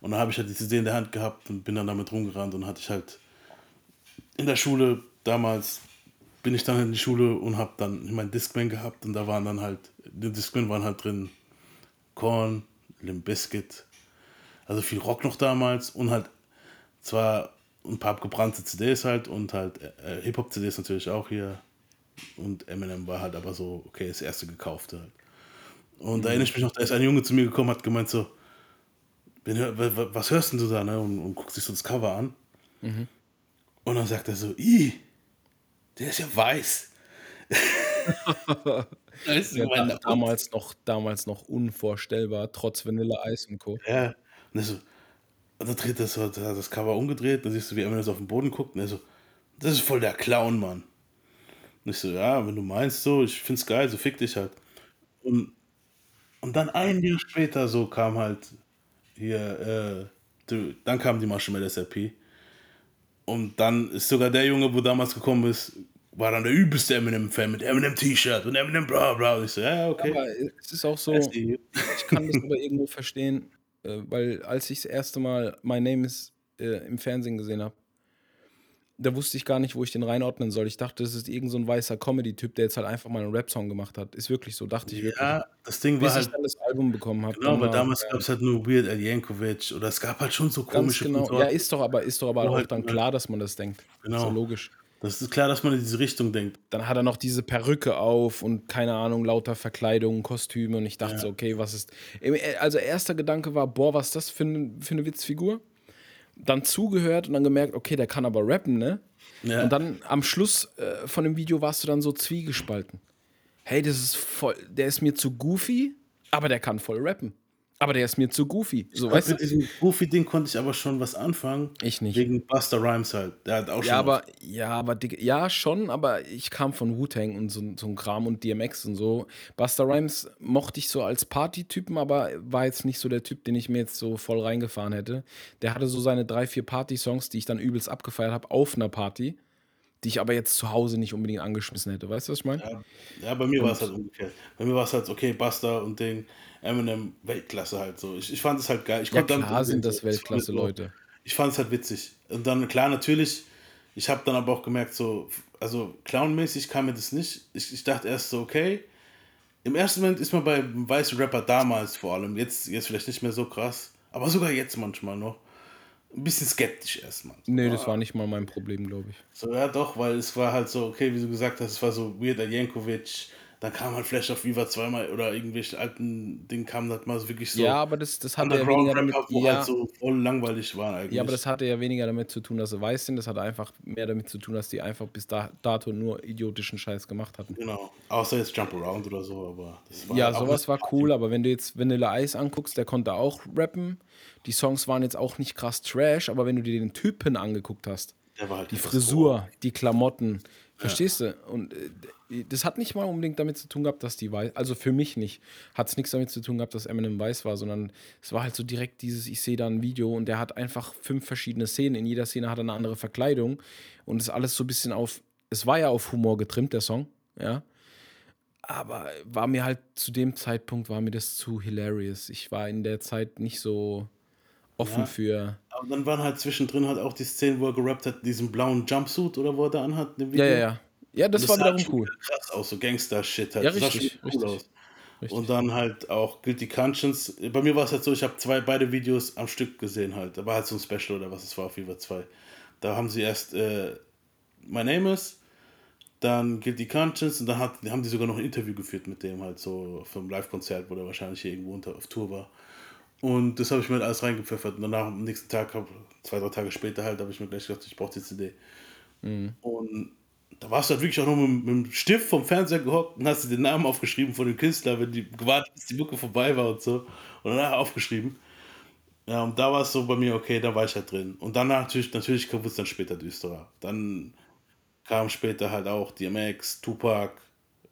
S1: Und dann habe ich halt die CD in der Hand gehabt und bin dann damit rumgerannt und hatte ich halt in der Schule damals bin ich dann in die Schule und habe dann mein Discman gehabt und da waren dann halt, die Discman waren halt drin Korn, Limp Bizkit, also viel Rock noch damals und halt zwar ein paar gebrannte CDs halt und halt äh, Hip-Hop-CDs natürlich auch hier, und Eminem war halt aber so, okay, das erste gekaufte halt. Und mhm. da erinnere ich mich noch, da ist ein Junge zu mir gekommen, hat gemeint so, was hörst denn du da, ne? Und, und guckt sich so das Cover an. Mhm. Und dann sagt er so, i, der ist ja weiß.
S2: ist ja, da, damals, noch, damals noch unvorstellbar, trotz Vanilla Eis und Co.
S1: Ja, und, so, und dann dreht er so, das Cover umgedreht, dann siehst du, wie Eminem so auf den Boden guckt und er so, das ist voll der Clown, Mann. Und ich so, ja, wenn du meinst so, ich find's geil, so fick dich halt. Und, und dann ein Jahr später so kam halt hier, äh, dann kam die Marshmallow SRP. Und dann ist sogar der Junge, wo damals gekommen ist, war dann der übelste Eminem-Fan mit Eminem-T-Shirt und Eminem bla bla. Und ich so, ja, okay.
S2: Aber es ist auch so, ich kann das aber irgendwo verstehen, äh, weil als ich das erste Mal My Name is äh, im Fernsehen gesehen habe, da wusste ich gar nicht, wo ich den reinordnen soll. Ich dachte, das ist irgend so ein weißer Comedy-Typ, der jetzt halt einfach mal einen Rap-Song gemacht hat. Ist wirklich so, dachte ich wirklich.
S1: Ja, das Ding war
S2: Bis halt, ich dann das Album bekommen habe.
S1: Genau, aber damals gab es halt nur Weird Al Yankovic oder es gab halt schon so komische
S2: Ganz genau. Ja, ist doch aber, ist doch aber auch halt, dann klar, dass man das denkt.
S1: Genau.
S2: Ist so logisch.
S1: Das ist klar, dass man in diese Richtung denkt.
S2: Dann hat er noch diese Perücke auf und keine Ahnung, lauter Verkleidungen, Kostüme und ich dachte ja. so, okay, was ist. Also, erster Gedanke war, boah, was ist das für, eine, für eine Witzfigur? Dann zugehört und dann gemerkt, okay, der kann aber rappen, ne? Ja. Und dann am Schluss äh, von dem Video warst du dann so zwiegespalten. Hey, das ist voll, der ist mir zu goofy, aber der kann voll rappen. Aber der ist mir zu goofy. So,
S1: ich weißt mit diesem Goofy-Ding konnte ich aber schon was anfangen.
S2: Ich nicht.
S1: Wegen Buster Rhymes halt. Der hat auch schon.
S2: Ja, aber, ja, aber ja, schon, aber ich kam von Wu-Tang und so, so ein Kram und DMX und so. Buster Rhymes mochte ich so als Party-Typen, aber war jetzt nicht so der Typ, den ich mir jetzt so voll reingefahren hätte. Der hatte so seine drei, vier Party-Songs, die ich dann übelst abgefeiert habe auf einer Party die ich aber jetzt zu Hause nicht unbedingt angeschmissen hätte. Weißt du, was ich meine?
S1: Ja, ja, bei mir war es halt umgekehrt. Bei mir war es halt, okay, Buster und Ding, Eminem, Weltklasse halt so. Ich, ich fand es halt geil. Ich
S2: ja, klar sind das Weltklasse-Leute.
S1: Ich fand es halt witzig. Und dann, klar, natürlich, ich habe dann aber auch gemerkt, so, also clownmäßig kam mir das nicht. Ich, ich dachte erst so, okay, im ersten Moment ist man bei weißen Rapper damals vor allem, jetzt, jetzt vielleicht nicht mehr so krass, aber sogar jetzt manchmal noch, ein bisschen skeptisch erstmal.
S2: Nee, das war nicht mal mein Problem, glaube ich.
S1: So, ja, doch, weil es war halt so, okay, wie du gesagt hast, es war so Weird Jankovic, dann kam halt Flash of Viva zweimal oder irgendwelche alten Dinge kamen halt mal wirklich so.
S2: Ja, aber das, das hatte ja weniger damit.
S1: Wo
S2: ja,
S1: halt so voll langweilig waren eigentlich.
S2: Ja, aber das hatte ja weniger damit zu tun, dass sie weiß sind. Das hatte einfach mehr damit zu tun, dass die einfach bis da, dato nur idiotischen Scheiß gemacht hatten.
S1: Genau. Außer jetzt Jump Around oder so, aber
S2: das war Ja, halt sowas war cool, aber wenn du jetzt Vanilla Ice anguckst, der konnte auch rappen. Die Songs waren jetzt auch nicht krass Trash, aber wenn du dir den Typen angeguckt hast, halt die Frisur, die Klamotten, Verstehst du? Und äh, das hat nicht mal unbedingt damit zu tun gehabt, dass die weiß, also für mich nicht, hat es nichts damit zu tun gehabt, dass Eminem weiß war, sondern es war halt so direkt dieses, ich sehe da ein Video und der hat einfach fünf verschiedene Szenen. In jeder Szene hat er eine andere Verkleidung und es ist alles so ein bisschen auf, es war ja auf Humor getrimmt, der Song, ja. Aber war mir halt zu dem Zeitpunkt, war mir das zu hilarious. Ich war in der Zeit nicht so offen ja, für.
S1: Aber dann waren halt zwischendrin halt auch die Szenen, wo er gerappt hat, diesen blauen Jumpsuit oder wo er da anhat.
S2: Ja, ja, ja. Ja, das, das war wiederum cool.
S1: Krass aus, so Gangster-Shit halt.
S2: Ja, richtig,
S1: das sah cool aus. Richtig. Und dann halt auch Guilty Conscience. Bei mir war es halt so, ich habe zwei, beide Videos am Stück gesehen halt. Da war halt so ein Special oder was es war auf Viva 2. Da haben sie erst äh, My Name is, dann Guilty Conscience und dann hat, haben die sogar noch ein Interview geführt mit dem halt so vom Live-Konzert, wo der wahrscheinlich irgendwo unter, auf Tour war. Und das habe ich mir halt alles reingepfeffert. Und danach am nächsten Tag, zwei, drei Tage später halt, habe ich mir gleich gedacht, ich brauche die CD. Mhm. Und da warst du halt wirklich auch noch mit, mit dem Stift vom Fernseher gehockt und hast dir den Namen aufgeschrieben von dem Künstler, wenn die gewartet, bis die Mucke vorbei war und so. Und danach aufgeschrieben. Ja, und da war es so bei mir, okay, da war ich halt drin. Und danach natürlich, natürlich wurde es dann später düsterer. Dann kam später halt auch DMX, Tupac.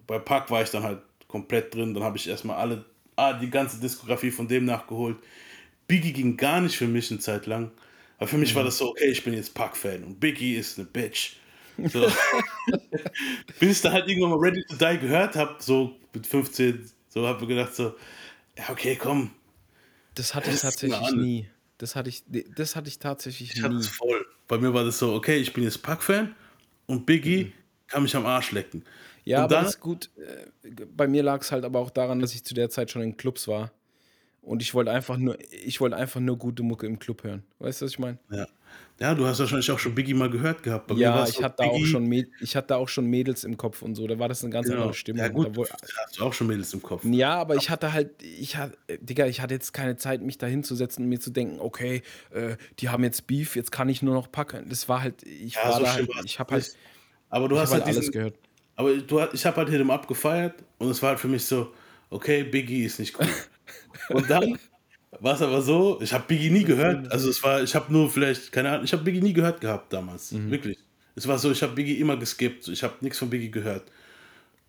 S1: Bei Pac war ich dann halt komplett drin. Dann habe ich erstmal alle ah, die ganze Diskografie von dem nachgeholt. Biggie ging gar nicht für mich eine Zeit lang. Aber für mich mhm. war das so, okay, ich bin jetzt Pac-Fan und Biggie ist eine Bitch. So. Bis ich da halt irgendwann mal Ready to Die gehört habe, so mit 15, so habe ich gedacht so, ja, okay, komm.
S2: Das hatte ich tatsächlich nie. Das hatte ich, das hatte ich tatsächlich ich nie.
S1: voll. Bei mir war das so, okay, ich bin jetzt Pac-Fan und Biggie mhm. kann mich am Arsch lecken.
S2: Ja, und aber dann, das ist gut. Äh, bei mir lag es halt aber auch daran, dass ich zu der Zeit schon in Clubs war. Und ich wollte einfach nur, ich wollte einfach nur gute Mucke im Club hören. Weißt du, was ich meine?
S1: Ja. Ja, du hast wahrscheinlich auch schon Biggie mal gehört gehabt.
S2: Bei ja, ich hatte, auch schon ich hatte auch schon Mädels im Kopf und so. Da war das eine ganz genau. andere Stimme.
S1: Ja, gut, da hast du auch schon Mädels im Kopf.
S2: Ja, aber ich hatte halt, ich hatte, Digga, ich hatte jetzt keine Zeit, mich da hinzusetzen und mir zu denken, okay, äh, die haben jetzt Beef, jetzt kann ich nur noch packen. Das war halt, ich ja, war so da halt, ich habe halt,
S1: aber du hast halt,
S2: halt alles gehört.
S1: Aber du, ich habe halt Hit abgefeiert und es war halt für mich so, okay, Biggie ist nicht cool. und dann war es aber so, ich habe Biggie nie gehört. Also es war, ich habe nur vielleicht, keine Ahnung, ich habe Biggie nie gehört gehabt damals. Mhm. Wirklich. Es war so, ich habe Biggie immer geskippt. Ich habe nichts von Biggie gehört.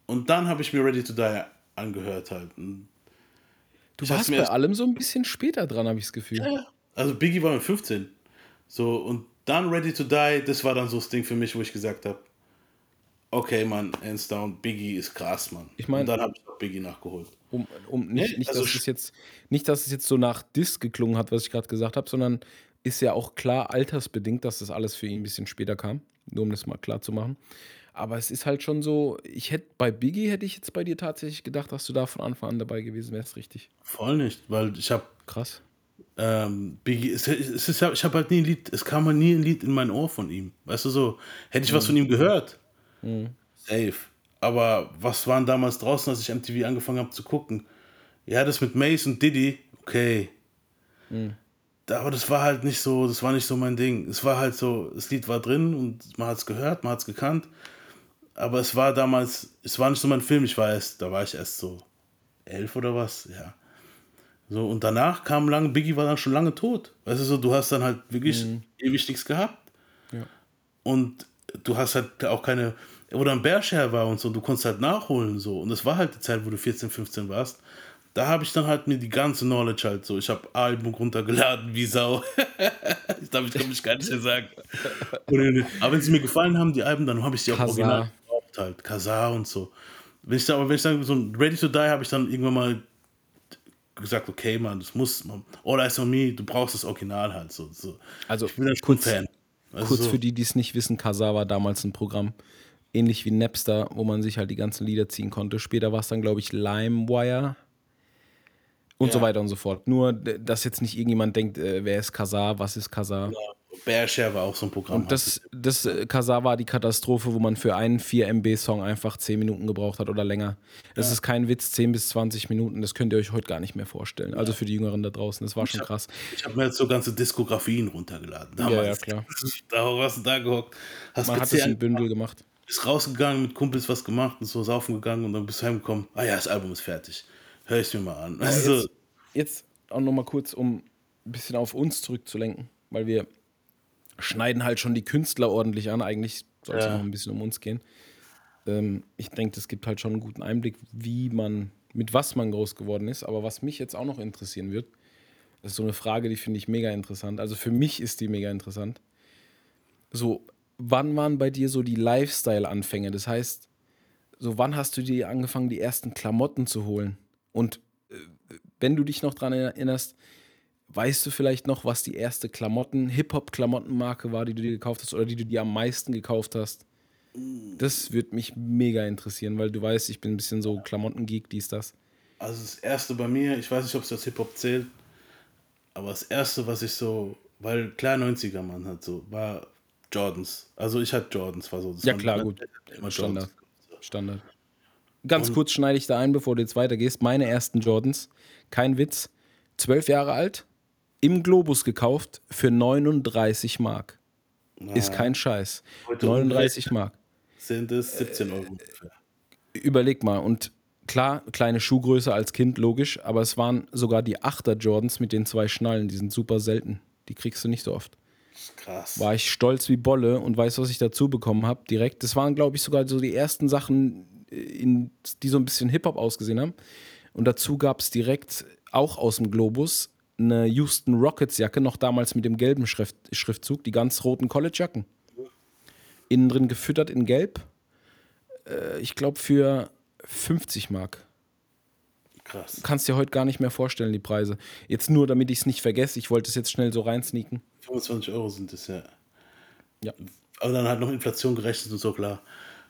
S1: Und dann habe ich mir Ready to Die angehört halt. Und
S2: du warst bei allem so ein bisschen später dran, habe ich das Gefühl. Ja,
S1: also Biggie war mit 15. So, und dann Ready to Die, das war dann so das Ding für mich, wo ich gesagt habe, okay, Mann, hands down, Biggie ist krass, Mann.
S2: Ich meine,
S1: dann habe ich auch Biggie nachgeholt.
S2: Um, um nicht, nicht, also dass es jetzt, nicht, dass es jetzt so nach Diss geklungen hat, was ich gerade gesagt habe, sondern ist ja auch klar altersbedingt, dass das alles für ihn ein bisschen später kam. Nur um das mal klar zu machen. Aber es ist halt schon so, ich hätte bei Biggie hätte ich jetzt bei dir tatsächlich gedacht, dass du da von Anfang an dabei gewesen wärst, richtig.
S1: Voll nicht, weil ich habe
S2: krass.
S1: Ähm, Biggie, es, es ist, ich habe halt nie ein Lied, es kam mal nie ein Lied in mein Ohr von ihm. Weißt du so, hätte ich mhm. was von ihm gehört, Mhm. Safe. Aber was waren damals draußen, als ich MTV angefangen habe zu gucken? Ja, das mit Mace und Diddy, okay. Mhm. Aber das war halt nicht so, das war nicht so mein Ding. Es war halt so, das Lied war drin und man hat es gehört, man hat es gekannt. Aber es war damals, es war nicht so mein Film, ich war erst, da war ich erst so elf oder was, ja. So, und danach kam lang, Biggie war dann schon lange tot. Weißt du so, du hast dann halt wirklich mhm. ewig nichts gehabt. Ja. Und du hast halt auch keine, wo dann Bearshare war und so, du konntest halt nachholen so. Und das war halt die Zeit, wo du 14, 15 warst. Da habe ich dann halt mir die ganze Knowledge halt so. Ich habe Album runtergeladen wie Sau. ich glaube, ich kann mich gar nicht mehr sagen. aber wenn sie mir gefallen haben, die Alben, dann habe ich sie auch original gekauft halt. Kazar und so. Wenn ich, aber wenn ich sage, so Ready to Die habe ich dann irgendwann mal gesagt, okay, man, das muss, man, All Eyes on Me, du brauchst das Original halt so. so.
S2: Also, ich bin ein kurz, Fan. Also Kurz so. für die, die es nicht wissen, Kazaa war damals ein Programm, ähnlich wie Napster, wo man sich halt die ganzen Lieder ziehen konnte. Später war es dann, glaube ich, LimeWire und ja. so weiter und so fort. Nur, dass jetzt nicht irgendjemand denkt, äh, wer ist Kazaa, was ist Kazaa. Ja.
S1: Bearshare war auch so ein Programm.
S2: Und das, das äh, Kazaa war die Katastrophe, wo man für einen 4 MB-Song einfach 10 Minuten gebraucht hat oder länger. Das ja. ist kein Witz, 10 bis 20 Minuten, das könnt ihr euch heute gar nicht mehr vorstellen. Also für die Jüngeren da draußen, das war schon
S1: ich
S2: krass.
S1: ich habe mir jetzt so ganze Diskografien runtergeladen. Damals.
S2: Ja, ja, klar.
S1: Da warst du da gehockt.
S2: Hast man hat das in Bündel gemacht.
S1: Bist rausgegangen, mit Kumpels was gemacht und so saufen gegangen und dann bist du heimgekommen. Ah ja, das Album ist fertig. Hör ich mir mal an. Also,
S2: jetzt, jetzt auch nochmal kurz, um ein bisschen auf uns zurückzulenken, weil wir schneiden halt schon die Künstler ordentlich an. Eigentlich soll es ja. noch ein bisschen um uns gehen. Ähm, ich denke, das gibt halt schon einen guten Einblick, wie man, mit was man groß geworden ist. Aber was mich jetzt auch noch interessieren wird, das ist so eine Frage, die finde ich mega interessant. Also für mich ist die mega interessant. So, wann waren bei dir so die Lifestyle-Anfänge? Das heißt, so wann hast du dir angefangen, die ersten Klamotten zu holen? Und äh, wenn du dich noch daran erinnerst, weißt du vielleicht noch, was die erste Klamotten, Hip-Hop-Klamottenmarke war, die du dir gekauft hast oder die du dir am meisten gekauft hast? Das würde mich mega interessieren, weil du weißt, ich bin ein bisschen so Klamottengeek, dies, das.
S1: Also das erste bei mir, ich weiß nicht, ob es das Hip-Hop zählt, aber das erste, was ich so, weil klar 90er Mann hat so, war Jordans. Also ich hatte Jordans, war so.
S2: ja klar, gut. Standard. Standard. Ganz Und kurz schneide ich da ein, bevor du jetzt weitergehst. Meine ersten Jordans, kein Witz, zwölf Jahre alt, im Globus gekauft für 39 Mark. Na, ist kein Scheiß. 39 Mark.
S1: Sind es 17 Euro
S2: ungefähr. Überleg mal, und klar, kleine Schuhgröße als Kind, logisch, aber es waren sogar die 8er Jordans mit den zwei Schnallen, die sind super selten. Die kriegst du nicht so oft.
S1: Krass.
S2: War ich stolz wie Bolle und weißt, was ich dazu bekommen habe, direkt. Das waren, glaube ich, sogar so die ersten Sachen, in, die so ein bisschen Hip-Hop ausgesehen haben. Und dazu gab es direkt auch aus dem Globus eine Houston Rockets Jacke, noch damals mit dem gelben Schrift, Schriftzug, die ganz roten College-Jacken. Innen drin gefüttert in Gelb. Äh, ich glaube für 50 Mark.
S1: Krass.
S2: Du kannst dir heute gar nicht mehr vorstellen, die Preise. Jetzt nur, damit ich es nicht vergesse, ich wollte es jetzt schnell so reinsneaken.
S1: 25 Euro sind es ja.
S2: Ja.
S1: Aber dann hat noch Inflation gerechnet und so, klar.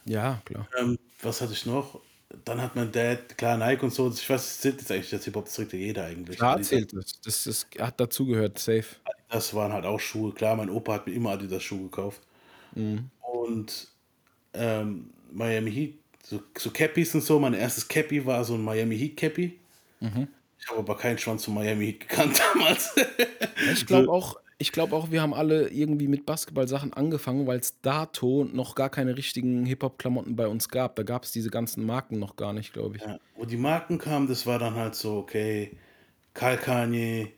S2: Ja, klar.
S1: Ähm, was hatte ich noch? Dann hat mein Dad, klar, Nike und so. Ich weiß, zählt jetzt eigentlich das Hip-Hop, das trägt ja jeder eigentlich.
S2: Klar Adidas. zählt das. Das, das hat dazugehört, safe.
S1: Das waren halt auch Schuhe. Klar, mein Opa hat mir immer Adidas-Schuhe gekauft.
S2: Mhm.
S1: Und ähm, Miami Heat, so, so Cappies und so. Mein erstes Cappy war so ein Miami Heat Cappy.
S2: Mhm.
S1: Ich habe aber keinen Schwanz von Miami Heat gekannt damals.
S2: ich glaube auch, ich glaube auch, wir haben alle irgendwie mit Basketball-Sachen angefangen, weil es dato noch gar keine richtigen Hip-Hop-Klamotten bei uns gab. Da gab es diese ganzen Marken noch gar nicht, glaube ich.
S1: Ja, wo die Marken kamen, das war dann halt so, okay, Karl Kanye,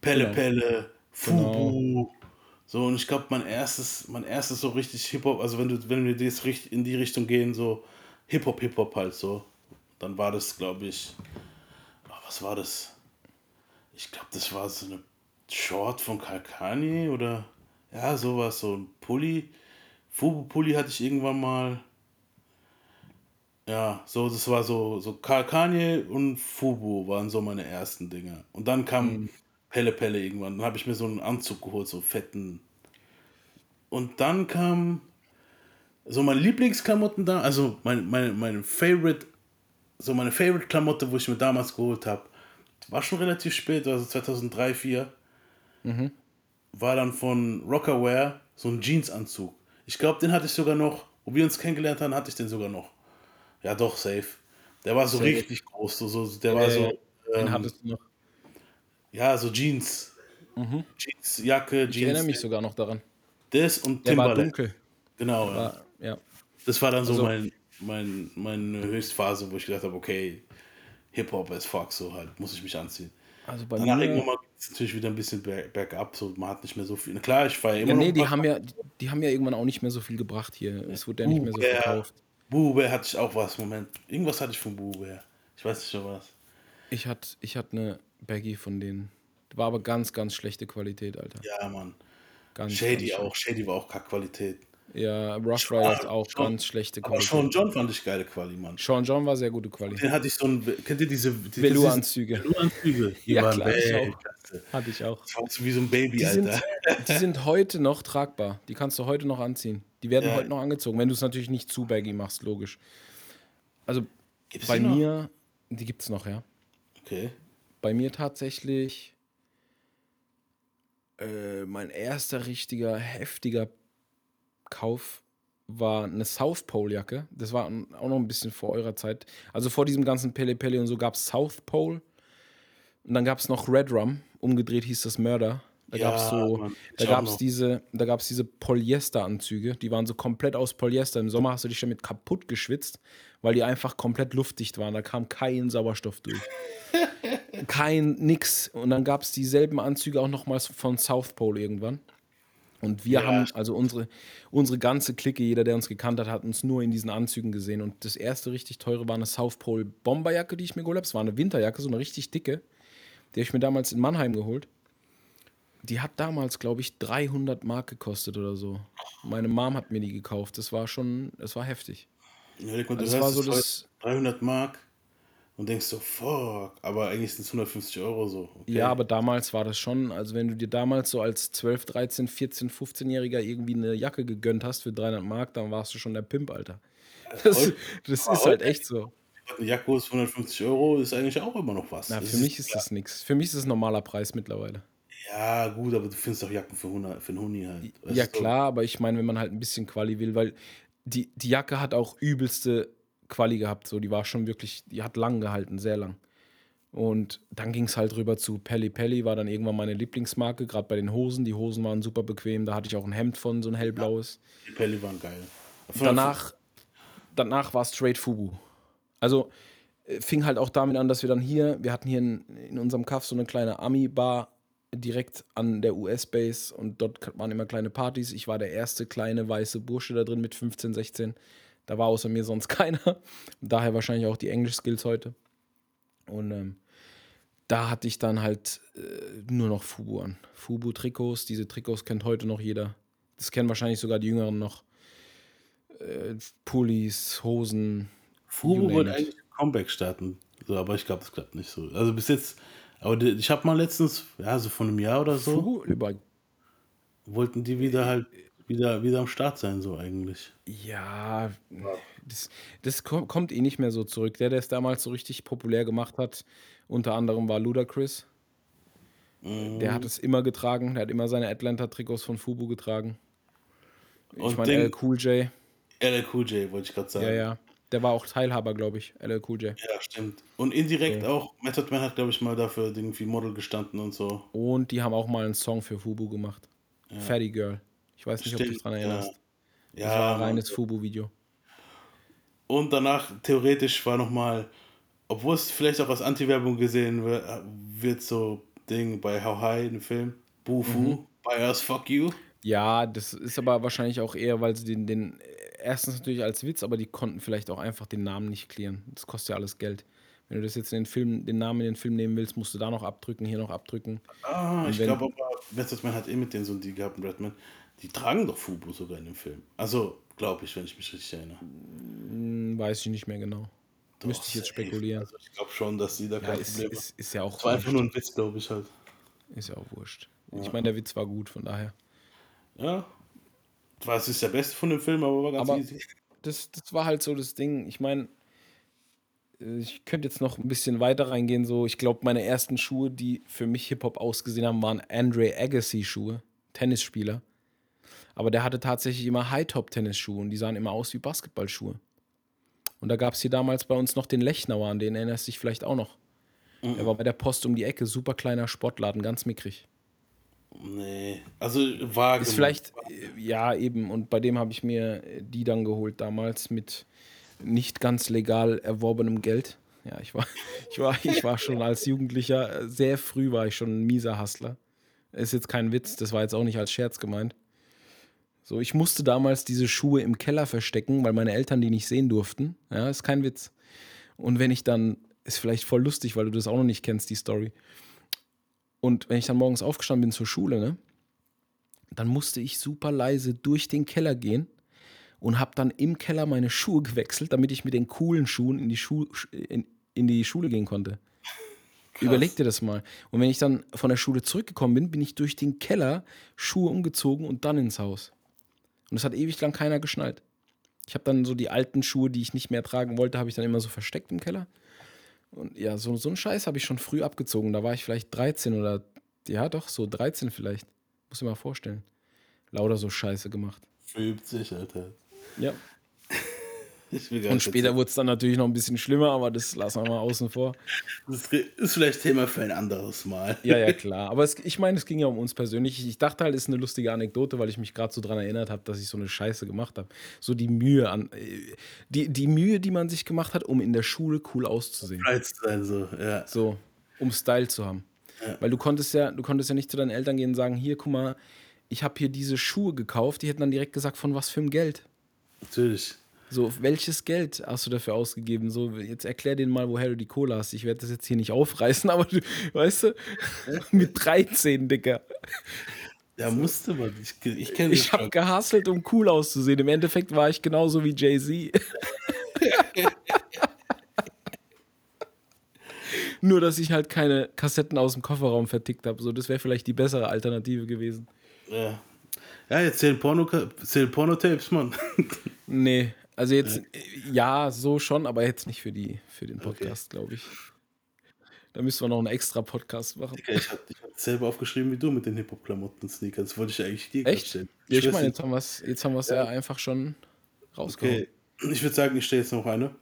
S1: Pelle genau. Pelle, Fubu. Genau. So, und ich glaube, mein erstes, mein erstes so richtig Hip-Hop, also wenn du, wenn wir das in die Richtung gehen, so Hip-Hop, Hip-Hop halt so, dann war das, glaube ich, was war das? Ich glaube, das war so eine Short von Kalkani oder ja, sowas, so ein Pulli. Fubu-Pulli hatte ich irgendwann mal. Ja, so, das war so, so Kalkani und Fubu waren so meine ersten Dinge. Und dann kam mhm. Pelle Pelle irgendwann. Dann habe ich mir so einen Anzug geholt, so fetten. Und dann kam so meine Lieblingsklamotten da, also meine, meine, meine Favorite, so meine Favorite-Klamotte, wo ich mir damals geholt habe, war schon relativ spät, also 2003, 2004.
S2: Mhm.
S1: War dann von Rockerwear so ein Jeansanzug. Ich glaube, den hatte ich sogar noch, wo wir uns kennengelernt haben, hatte ich den sogar noch. Ja, doch, safe. Der war so safe. richtig groß. So, so, der äh, war so.
S2: Den ähm, hattest du noch.
S1: Ja, so Jeans.
S2: Mhm.
S1: Jeans, Jacke, Jeans.
S2: Ich erinnere mich sogar noch daran.
S1: Das und
S2: der Timberland. war dunkel.
S1: Genau.
S2: War, ja.
S1: Das war dann so also, mein, mein, meine Höchstphase, wo ich gedacht habe, okay, Hip-Hop as fuck, so halt, muss ich mich anziehen.
S2: Also bei
S1: Danach
S2: mir.
S1: irgendwann mal geht es natürlich wieder ein bisschen bergab, so man hat nicht mehr so viel. Klar, ich feiere immer
S2: ja,
S1: nee,
S2: noch. die haben ja, die haben ja irgendwann auch nicht mehr so viel gebracht hier. Es wurde ja nicht mehr so verkauft.
S1: Buber hatte ich auch was, Moment. Irgendwas hatte ich von Buber. Ich weiß nicht schon was.
S2: Ich hatte ich hatte eine Baggy von denen. War aber ganz, ganz schlechte Qualität, Alter.
S1: Ja, Mann. Ganz, Shady ganz auch. Shady war auch Kackqualität.
S2: Ja, Rough Riders auch Sean, ganz schlechte
S1: Qualität. Aber Sean John fand ich geile Quali, Mann.
S2: Sean John war sehr gute Qualität.
S1: Den hatte ich so ein, kennt ihr diese
S2: die, Velour-Anzüge?
S1: Velour-Anzüge.
S2: ja, klar, ich auch. Hatte ich auch.
S1: Wie so ein Baby,
S2: die
S1: Alter.
S2: Sind, die sind heute noch tragbar. Die kannst du heute noch anziehen. Die werden ja. heute noch angezogen, wenn du es natürlich nicht zu baggy machst, logisch. Also gibt's bei mir, die gibt es noch, ja.
S1: Okay.
S2: Bei mir tatsächlich äh, mein erster richtiger, heftiger Kauf war eine South Pole Jacke. Das war auch noch ein bisschen vor eurer Zeit. Also vor diesem ganzen Pele Pele und so gab es South Pole. Und dann gab es noch Red Rum. Umgedreht hieß das Murder. Da ja, gab es so, Mann, da gab es diese, da gab es diese Polyester-Anzüge, die waren so komplett aus Polyester. Im Sommer hast du dich damit kaputt geschwitzt, weil die einfach komplett luftdicht waren. Da kam kein Sauerstoff durch. kein nix. Und dann gab es dieselben Anzüge auch nochmals von South Pole irgendwann. Und wir ja. haben, also unsere, unsere ganze Clique, jeder, der uns gekannt hat, hat uns nur in diesen Anzügen gesehen. Und das erste richtig teure war eine South Pole Bomberjacke, die ich mir geholt habe. Es war eine Winterjacke, so eine richtig dicke. Die habe ich mir damals in Mannheim geholt. Die hat damals, glaube ich, 300 Mark gekostet oder so. Meine Mom hat mir die gekauft. Das war schon, das war heftig.
S1: Ja, also das war so das 300 Mark und denkst so, fuck, aber eigentlich sind es 150 Euro so.
S2: Okay. Ja, aber damals war das schon, also wenn du dir damals so als 12, 13, 14, 15-Jähriger irgendwie eine Jacke gegönnt hast für 300 Mark, dann warst du schon der Pimp, Alter. Das, das ist halt echt so.
S1: Eine Jacke ist 150 Euro, ist eigentlich auch immer noch was.
S2: Na, für mich ist, ist das nichts. Für mich ist das ein normaler Preis mittlerweile.
S1: Ja, gut, aber du findest auch Jacken für, 100, für einen Huni halt.
S2: Ja, klar, aber ich meine, wenn man halt ein bisschen Quali will, weil die, die Jacke hat auch übelste Quali gehabt. So, die war schon wirklich, die hat lang gehalten, sehr lang. Und dann ging es halt rüber zu Pelli Pelli, war dann irgendwann meine Lieblingsmarke, gerade bei den Hosen. Die Hosen waren super bequem, da hatte ich auch ein Hemd von, so ein hellblaues.
S1: Die Pelli waren geil.
S2: Danach, danach war Straight Fubu. Also äh, fing halt auch damit an, dass wir dann hier, wir hatten hier in, in unserem Kaff so eine kleine Ami-Bar direkt an der US-Base und dort waren immer kleine Partys. Ich war der erste kleine weiße Bursche da drin mit 15, 16. Da war außer mir sonst keiner. Daher wahrscheinlich auch die Englisch-Skills heute. Und ähm, da hatte ich dann halt äh, nur noch Fubu an. Fubu-Trikots, diese Trikots kennt heute noch jeder. Das kennen wahrscheinlich sogar die Jüngeren noch. Äh, Pullis, Hosen.
S1: Fubu wollte eigentlich ein Comeback starten. So, aber ich glaube, das klappt nicht so. Also bis jetzt, aber ich habe mal letztens, ja, so von einem Jahr oder so. Fubu, über wollten die wieder halt wieder, wieder am Start sein, so eigentlich.
S2: Ja, das, das kommt eh nicht mehr so zurück. Der, der es damals so richtig populär gemacht hat, unter anderem war Ludacris. Mhm. Der hat es immer getragen. Der hat immer seine Atlanta-Trikots von Fubu getragen. Ich meine, LL Cool J.
S1: LL Cool J, wollte ich gerade sagen.
S2: Ja, ja. Der war auch Teilhaber, glaube ich, LL Cool J.
S1: Ja, stimmt. Und indirekt okay. auch, Method Man hat, glaube ich, mal dafür irgendwie Model gestanden und so.
S2: Und die haben auch mal einen Song für Fubu gemacht. Ja. Fatty Girl. Ich weiß nicht, Stimmt, ob du dich daran erinnerst. Ja. Das war ein reines Fubu-Video.
S1: Und danach, theoretisch, war nochmal, obwohl es vielleicht auch als Anti-Werbung gesehen wird, wird so Ding bei How High, im Film, Bufu, mhm. by us, fuck you.
S2: Ja, das ist aber wahrscheinlich auch eher, weil sie den, den, erstens natürlich als Witz, aber die konnten vielleicht auch einfach den Namen nicht klären. Das kostet ja alles Geld. Wenn du das jetzt in den Film, den Namen in den Film nehmen willst, musst du da noch abdrücken, hier noch abdrücken.
S1: Ah, ich glaube aber, Method Man hat eh mit denen so einen Deal gehabt, Redman. Die tragen doch Fubu sogar in dem Film. Also, glaube ich, wenn ich mich richtig erinnere.
S2: Hm, weiß ich nicht mehr genau. Doch, Müsste ich jetzt spekulieren. Also
S1: ich glaube schon, dass sie da
S2: kein ja, ist, Problem ist, ist ja auch
S1: Das war einfach nur ein Witz, glaube ich halt.
S2: Ist ja auch wurscht. Ja. Ich meine, der Witz war gut, von daher.
S1: Ja. Was ist der Beste von dem Film, aber war ganz aber easy.
S2: Das, das war halt so das Ding. Ich meine, ich könnte jetzt noch ein bisschen weiter reingehen. So, ich glaube, meine ersten Schuhe, die für mich Hip-Hop ausgesehen haben, waren Andre Agassi-Schuhe, Tennisspieler. Aber der hatte tatsächlich immer High-Top-Tennisschuhe und die sahen immer aus wie Basketballschuhe. Und da gab es hier damals bei uns noch den Lechnauer, an den erinnerst du dich vielleicht auch noch. Mhm. Der war bei der Post um die Ecke, super kleiner Sportladen, ganz mickrig.
S1: Nee, also war.
S2: Ist vielleicht, ja, eben. Und bei dem habe ich mir die dann geholt damals mit nicht ganz legal erworbenem Geld. Ja, ich war, ich war, ich war schon als Jugendlicher, sehr früh war ich schon ein mieser Hustler. Ist jetzt kein Witz, das war jetzt auch nicht als Scherz gemeint. So, ich musste damals diese Schuhe im Keller verstecken, weil meine Eltern die nicht sehen durften. Ja, ist kein Witz. Und wenn ich dann, ist vielleicht voll lustig, weil du das auch noch nicht kennst, die Story. Und wenn ich dann morgens aufgestanden bin zur Schule, ne, dann musste ich super leise durch den Keller gehen und habe dann im Keller meine Schuhe gewechselt, damit ich mit den coolen Schuhen in die, Schu in, in die Schule gehen konnte. Krass. Überleg dir das mal. Und wenn ich dann von der Schule zurückgekommen bin, bin ich durch den Keller Schuhe umgezogen und dann ins Haus. Und es hat ewig lang keiner geschnallt. Ich habe dann so die alten Schuhe, die ich nicht mehr tragen wollte, habe ich dann immer so versteckt im Keller. Und ja, so, so einen Scheiß habe ich schon früh abgezogen. Da war ich vielleicht 13 oder, ja doch, so 13 vielleicht. Muss ich mal vorstellen. Lauter so Scheiße gemacht.
S1: Übt sich, Alter.
S2: Ja. Und später wurde es dann natürlich noch ein bisschen schlimmer, aber das lassen wir mal außen vor.
S1: Das ist vielleicht Thema für ein anderes Mal.
S2: Ja, ja, klar. Aber es, ich meine, es ging ja um uns persönlich. Ich dachte halt, es ist eine lustige Anekdote, weil ich mich gerade so dran erinnert habe, dass ich so eine Scheiße gemacht habe. So die Mühe an, die, die Mühe, die man sich gemacht hat, um in der Schule cool auszusehen.
S1: Sein, so, ja.
S2: So, um Style zu haben. Ja. Weil du konntest ja, du konntest ja nicht zu deinen Eltern gehen und sagen, hier, guck mal, ich habe hier diese Schuhe gekauft. Die hätten dann direkt gesagt, von was für ein Geld.
S1: Natürlich.
S2: So, welches Geld hast du dafür ausgegeben? So, jetzt erklär denen mal, woher du die Cola hast. Ich werde das jetzt hier nicht aufreißen, aber du, weißt du, mit 13, Dicker.
S1: Ja, musste man. Ich,
S2: ich kenne Ich habe gehasselt, um cool auszusehen. Im Endeffekt war ich genauso wie Jay-Z. Nur, dass ich halt keine Kassetten aus dem Kofferraum vertickt habe. So, das wäre vielleicht die bessere Alternative gewesen.
S1: Ja. Ja, jetzt zählen Porno-Tapes, Porno Mann.
S2: nee, also jetzt, ja. so schon, aber jetzt nicht für, die, für den Podcast, okay. glaube ich. Da müssen wir noch einen extra Podcast machen.
S1: Okay, ich habe hab selber aufgeschrieben wie du mit den Hip-Hop-Klamotten-Sneakers. Das wollte ich eigentlich dir
S2: Echt? stellen. Ja, ich, meine, jetzt haben wir es jetzt haben ja. ja einfach schon rausgehauen. Okay,
S1: ich würde sagen, ich stelle jetzt noch eine.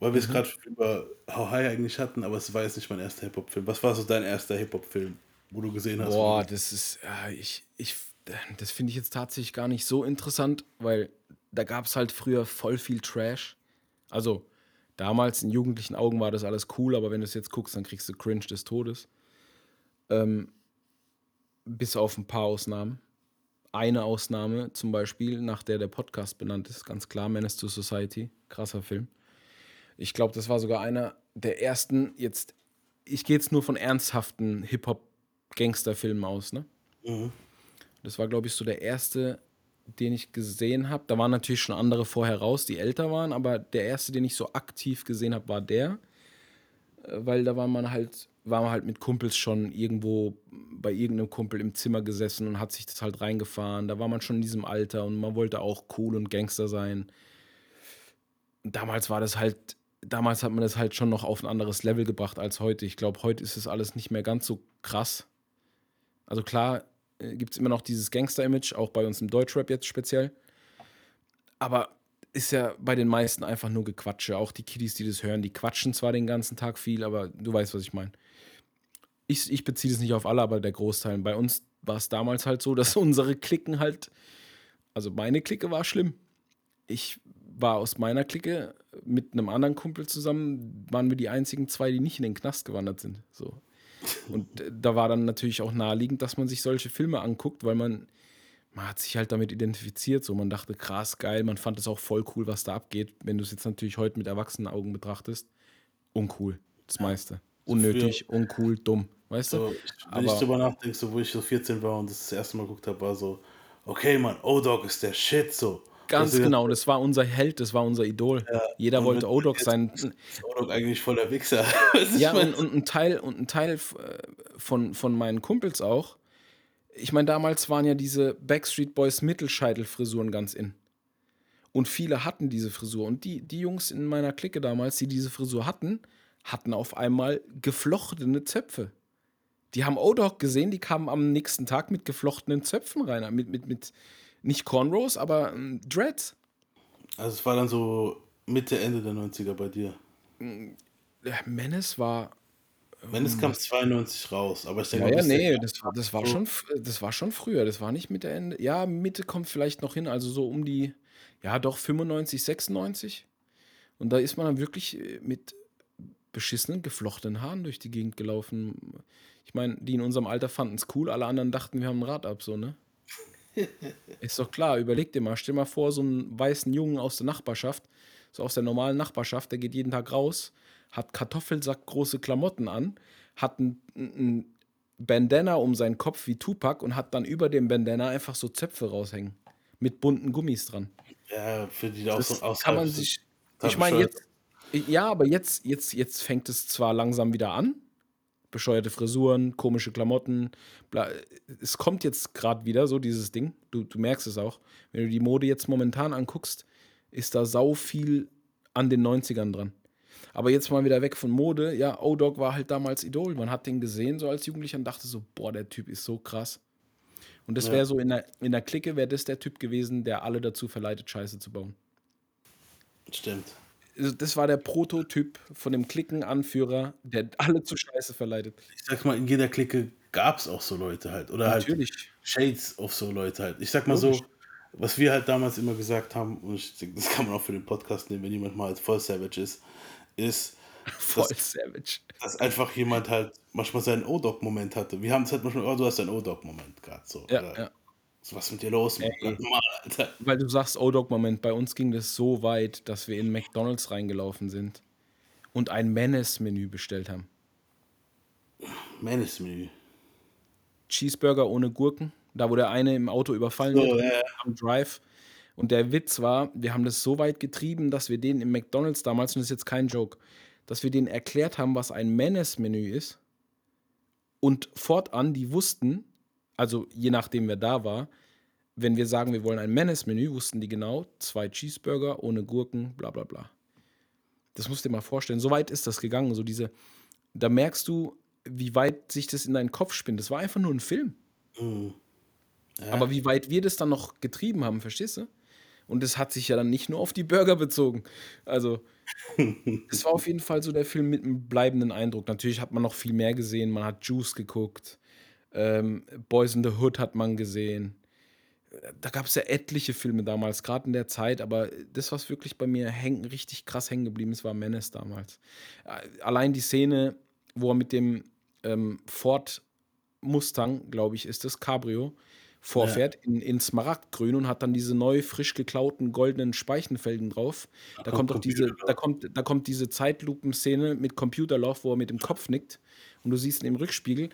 S1: Weil wir es mhm. gerade über How High eigentlich hatten, aber es war jetzt nicht mein erster Hip-Hop-Film. Was war so dein erster Hip-Hop-Film, wo du gesehen hast?
S2: Boah, das ist, ja, ich, ich, das finde ich jetzt tatsächlich gar nicht so interessant, weil da gab es halt früher voll viel Trash. Also damals in jugendlichen Augen war das alles cool, aber wenn du es jetzt guckst, dann kriegst du Cringe des Todes. Ähm, bis auf ein paar Ausnahmen. Eine Ausnahme zum Beispiel, nach der der Podcast benannt ist, ganz klar, Menace to Society, krasser Film. Ich glaube, das war sogar einer der ersten, jetzt, ich gehe jetzt nur von ernsthaften Hip-Hop-Gangster-Filmen aus, ne? Mhm. Das war, glaube ich, so der erste den ich gesehen habe. Da waren natürlich schon andere vorher raus, die älter waren, aber der erste, den ich so aktiv gesehen habe, war der. Äh, weil da war man halt, war man halt mit Kumpels schon irgendwo bei irgendeinem Kumpel im Zimmer gesessen und hat sich das halt reingefahren. Da war man schon in diesem Alter und man wollte auch cool und Gangster sein. Damals war das halt, damals hat man das halt schon noch auf ein anderes Level gebracht als heute. Ich glaube, heute ist es alles nicht mehr ganz so krass. Also klar, äh, gibt es immer noch dieses Gangster-Image, auch bei uns im Deutschrap jetzt speziell. Aber ist ja bei den meisten einfach nur Gequatsche. Auch die Kiddies, die das hören, die quatschen zwar den ganzen Tag viel, aber du weißt, was ich meine. Ich, ich beziehe das nicht auf alle, aber der Großteil. Bei uns war es damals halt so, dass unsere Klicken halt, also meine Clique war schlimm. Ich war aus meiner Clique mit einem anderen Kumpel zusammen, waren wir die einzigen zwei, die nicht in den Knast gewandert sind. So. Und da war dann natürlich auch naheliegend, dass man sich solche Filme anguckt, weil man, man hat sich halt damit identifiziert. So, man dachte, krass, geil, man fand es auch voll cool, was da abgeht. Wenn du es jetzt natürlich heute mit erwachsenen Augen betrachtest, uncool, das meiste. Unnötig, uncool, dumm. Weißt
S1: so,
S2: du?
S1: Wenn Aber, ich drüber nachdenke, so, wo ich so 14 war und das, das erste Mal geguckt habe, war so, okay, man, O-Dog ist der Shit, so.
S2: Ganz also, genau, das war unser Held, das war unser Idol. Ja, Jeder wollte O-Dog sein. Ist
S1: O-Dog eigentlich voller Wichser.
S2: ja, und, und, ein Teil, und ein Teil äh, von, von meinen Kumpels auch. Ich meine, damals waren ja diese Backstreet Boys Mittelscheitelfrisuren ganz in. Und viele hatten diese Frisur. Und die, die Jungs in meiner Clique damals, die diese Frisur hatten, hatten auf einmal geflochtene Zöpfe. Die haben O-Dog gesehen, die kamen am nächsten Tag mit geflochtenen Zöpfen rein. Mit, mit, mit, nicht Cornrows, aber ähm, Dreads.
S1: Also es war dann so Mitte, Ende der 90er bei dir.
S2: Mm, Menace war.
S1: Menace ähm, kam 92 raus, aber ich
S2: denke Ja, ja, nee, das war, das, war schon, das war schon früher. Das war nicht Mitte, Ende. Ja, Mitte kommt vielleicht noch hin, also so um die, ja doch, 95, 96. Und da ist man dann wirklich äh, mit beschissenen, geflochtenen Haaren durch die Gegend gelaufen. Ich meine, die in unserem Alter fanden es cool, alle anderen dachten, wir haben ein Rad ab, so, ne? Ist doch klar, überleg dir mal, stell mal vor, so einen weißen Jungen aus der Nachbarschaft, so aus der normalen Nachbarschaft, der geht jeden Tag raus, hat Kartoffelsack große Klamotten an, hat ein, ein Bandana um seinen Kopf wie Tupac und hat dann über dem Bandana einfach so Zöpfe raushängen. Mit bunten Gummis dran.
S1: Ja, für die auch so.
S2: Kann man sich. Ich meine, jetzt. Ja, aber jetzt, jetzt, jetzt fängt es zwar langsam wieder an, bescheuerte Frisuren, komische Klamotten. Bla. Es kommt jetzt gerade wieder so dieses Ding. Du, du merkst es auch. Wenn du die Mode jetzt momentan anguckst, ist da sau viel an den 90ern dran. Aber jetzt mal wieder weg von Mode. Ja, O-Dog war halt damals Idol. Man hat den gesehen so als Jugendlicher und dachte so, boah, der Typ ist so krass. Und das wäre so in der, in der Clique, wäre das der Typ gewesen, der alle dazu verleitet, Scheiße zu bauen.
S1: Stimmt.
S2: Also das war der Prototyp von dem Klickenanführer, der alle zu Scheiße verleitet.
S1: Ich sag mal, in jeder Clique gab es auch so Leute halt. Oder
S2: Natürlich.
S1: halt Shades of so Leute halt. Ich sag mal Logisch. so, was wir halt damals immer gesagt haben, und ich, das kann man auch für den Podcast nehmen, wenn jemand mal als voll Savage ist, ist,
S2: voll dass, Savage.
S1: Dass einfach jemand halt manchmal seinen O-Dog-Moment hatte. Wir haben es halt manchmal, oh, du hast einen O-Dog-Moment gerade so.
S2: Ja, ja.
S1: So, was ist mit dir los? Ey,
S2: Mal, Weil du sagst O-Dog-Moment, bei uns ging das so weit, dass wir in McDonalds reingelaufen sind und ein Menace-Menü bestellt haben.
S1: Menace-Menü.
S2: Cheeseburger ohne Gurken. Da, wo der eine im Auto überfallen so, wird ja. am Drive. Und der Witz war, wir haben das so weit getrieben, dass wir den im McDonalds damals, und das ist jetzt kein Joke, dass wir denen erklärt haben, was ein Menace-Menü ist. Und fortan, die wussten, also je nachdem, wer da war, wenn wir sagen, wir wollen ein Menace-Menü, wussten die genau, zwei Cheeseburger ohne Gurken, bla bla bla. Das musst du dir mal vorstellen. So weit ist das gegangen. So diese, da merkst du, wie weit sich das in deinen Kopf spinnt. Das war einfach nur ein Film. Mhm. Ja. Aber wie weit wir das dann noch getrieben haben, verstehst du? Und es hat sich ja dann nicht nur auf die Burger bezogen. Also, es war auf jeden Fall so der Film mit einem bleibenden Eindruck. Natürlich hat man noch viel mehr gesehen. Man hat Juice geguckt. Ähm, Boys in the Hood hat man gesehen. Da gab es ja etliche Filme damals, gerade in der Zeit, aber das, was wirklich bei mir häng, richtig krass hängen geblieben ist, war Menace damals. Äh, allein die Szene, wo er mit dem ähm, Ford Mustang, glaube ich, ist das, Cabrio, vorfährt ja. in, in Smaragdgrün und hat dann diese neu frisch geklauten goldenen Speichenfelgen drauf. Da, da kommt doch diese, da kommt, da kommt diese Zeitlupenszene mit Computerlauf, wo er mit dem Kopf nickt und du siehst ihn im Rückspiegel.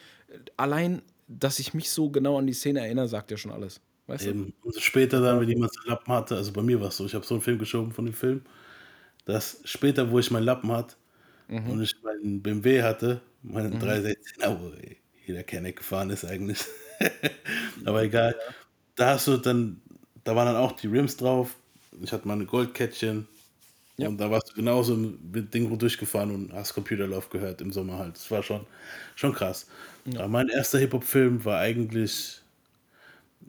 S2: Allein, dass ich mich so genau an die Szene erinnere, sagt ja schon alles. Weißt
S1: Eben. du? Und später dann, wenn jemand seinen Lappen hatte, also bei mir war es so, ich habe so einen Film geschoben von dem Film, dass später, wo ich meinen Lappen hatte mhm. und ich meinen BMW hatte, meinen mhm. 316er, wo jeder Kenneck gefahren ist eigentlich. Aber egal. Da hast du dann, da waren dann auch die Rims drauf. Ich hatte meine Goldkettchen. Ja. Und da warst du genauso mit Ding durchgefahren und hast Computerlauf gehört im Sommer halt. Das war schon, schon krass. Ja. Aber mein erster Hip-Hop-Film war eigentlich,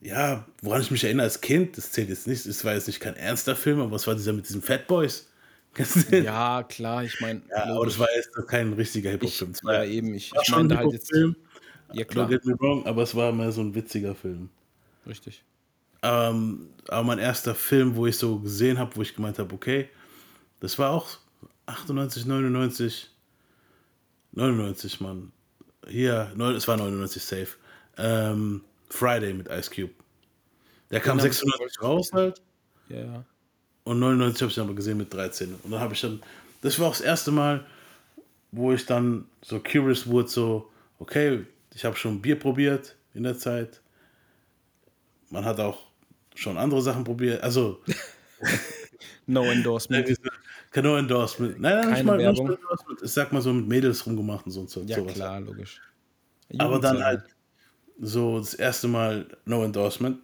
S1: ja, woran ich mich erinnere als Kind, das zählt jetzt nicht, es war jetzt nicht kein ernster Film, aber es war dieser mit diesen Fat Boys.
S2: Ja, klar, ich meine.
S1: Ja, aber das war jetzt kein richtiger Hip-Hop-Film.
S2: Ja, eben, ich, ich meine halt jetzt. Film,
S1: ja, klar. Don't get me wrong, aber es war mehr so ein witziger Film.
S2: Richtig.
S1: Ähm, aber mein erster Film, wo ich so gesehen habe, wo ich gemeint habe, okay, das war auch 98, 99, 99, Mann. Hier, es war 99 safe. Ähm, Friday mit Ice Cube. Der kam 96 raus halt.
S2: Ja, ja.
S1: Und 99 habe ich aber gesehen mit 13. Und dann habe ich dann, das war auch das erste Mal, wo ich dann so curious wurde, so, okay, ich habe schon Bier probiert in der Zeit. Man hat auch schon andere Sachen probiert. Also.
S2: no endorsement.
S1: no endorsement. Nein, nein, Keine nicht mal, Werbung. Endorsement. Ich sag mal so mit Mädels rumgemacht und so.
S2: so ja, sowas. klar, logisch.
S1: Aber dann halt so das erste Mal No Endorsement,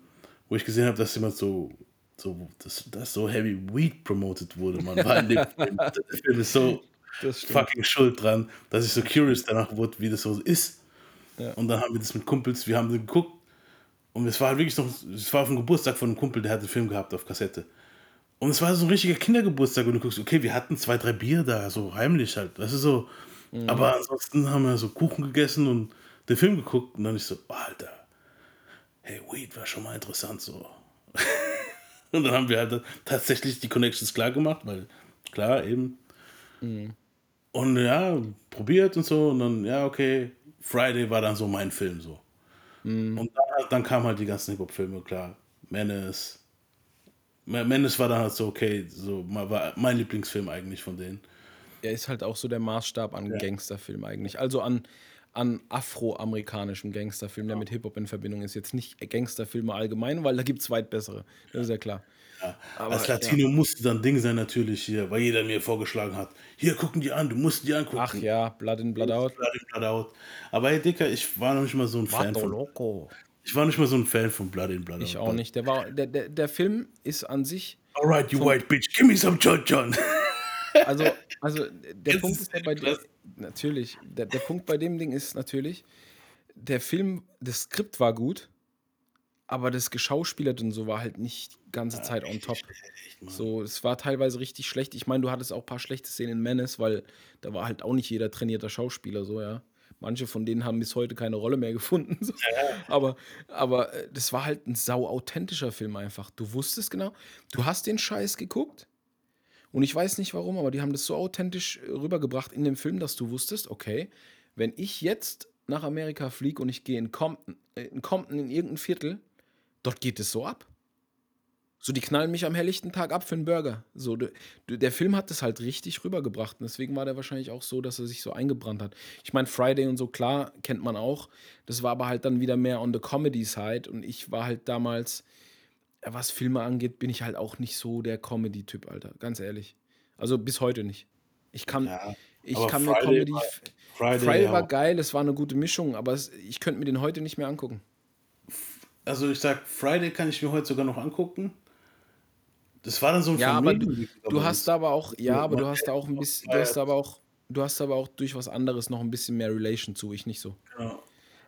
S1: wo ich gesehen habe, dass jemand so, so dass, dass so Heavy Weed promoted wurde. Man war in dem Film, der Film ist so fucking schuld dran, dass ich so curious danach wurde, wie das so ist. Ja. Und dann haben wir das mit Kumpels, wir haben geguckt und es war halt wirklich noch, es war auf dem Geburtstag von einem Kumpel, der hat den Film gehabt auf Kassette. Und es war so ein richtiger Kindergeburtstag und du guckst, okay, wir hatten zwei, drei Bier da, so heimlich halt, das ist so. Mhm. Aber ansonsten haben wir so Kuchen gegessen und den Film geguckt und dann ich so, Alter, hey, Weed war schon mal interessant so. und dann haben wir halt tatsächlich die Connections klar gemacht, weil klar, eben. Mhm. Und ja, probiert und so und dann, ja, okay, Friday war dann so mein Film so. Mhm. Und dann, dann kamen halt die ganzen Hip-Hop-Filme, klar. Menace. Menace war dann halt so, okay, so war mein Lieblingsfilm eigentlich von denen.
S2: Er ist halt auch so der Maßstab an ja. Gangsterfilm eigentlich. Also an, an afroamerikanischem Gangsterfilm, der mit Hip-Hop in Verbindung ist. Jetzt nicht Gangsterfilme allgemein, weil da gibt es weit bessere. Das ist ja klar.
S1: Ja, als Latino ja. musste dann Ding sein natürlich hier, weil jeder mir vorgeschlagen hat, hier gucken die an, du musst die angucken.
S2: Ach ja, Blood in Blood Out.
S1: Blood in Blood Out. Aber hey Dicker, ich war noch nicht mal so ein Fan von. Loco. Ich war nicht mal so ein Fan von Blood in Blood Out.
S2: Ich auch nicht. Der, war, der, der, der Film ist an sich.
S1: Alright, you white bitch, give me some John John.
S2: Also, also der Punkt ist ja bei dem, natürlich, der, der Punkt bei dem Ding ist natürlich, der Film, das Skript war gut, aber das Geschauspielert und so war halt nicht die ganze ja, Zeit on top. So, es war teilweise richtig schlecht. Ich meine, du hattest auch ein paar schlechte Szenen in Menace, weil da war halt auch nicht jeder trainierter Schauspieler, so, ja. Manche von denen haben bis heute keine Rolle mehr gefunden. So. Ja. Aber, aber äh, das war halt ein sau authentischer Film einfach. Du wusstest genau, du hast den Scheiß geguckt und ich weiß nicht warum, aber die haben das so authentisch rübergebracht in dem Film, dass du wusstest, okay, wenn ich jetzt nach Amerika fliege und ich gehe in Compton, äh, in Compton in irgendein Viertel, dort geht es so ab. So, die knallen mich am helllichten Tag ab für einen Burger. So, der Film hat das halt richtig rübergebracht. Und deswegen war der wahrscheinlich auch so, dass er sich so eingebrannt hat. Ich meine, Friday und so, klar, kennt man auch. Das war aber halt dann wieder mehr on the Comedy-Side. Und ich war halt damals, was Filme angeht, bin ich halt auch nicht so der Comedy-Typ, Alter. Ganz ehrlich. Also bis heute nicht. Ich kann, ja, ich kann mir Comedy. War, Friday, Friday war geil, es war eine gute Mischung, aber es, ich könnte mir den heute nicht mehr angucken.
S1: Also ich sag, Friday kann ich mir heute sogar noch angucken. Das war dann so ein
S2: Ja, aber du, du hast da aber auch, ja, aber du hast da auch ein bisschen, du hast aber auch, du hast aber auch durch was anderes noch ein bisschen mehr Relation zu, ich nicht so. Ja.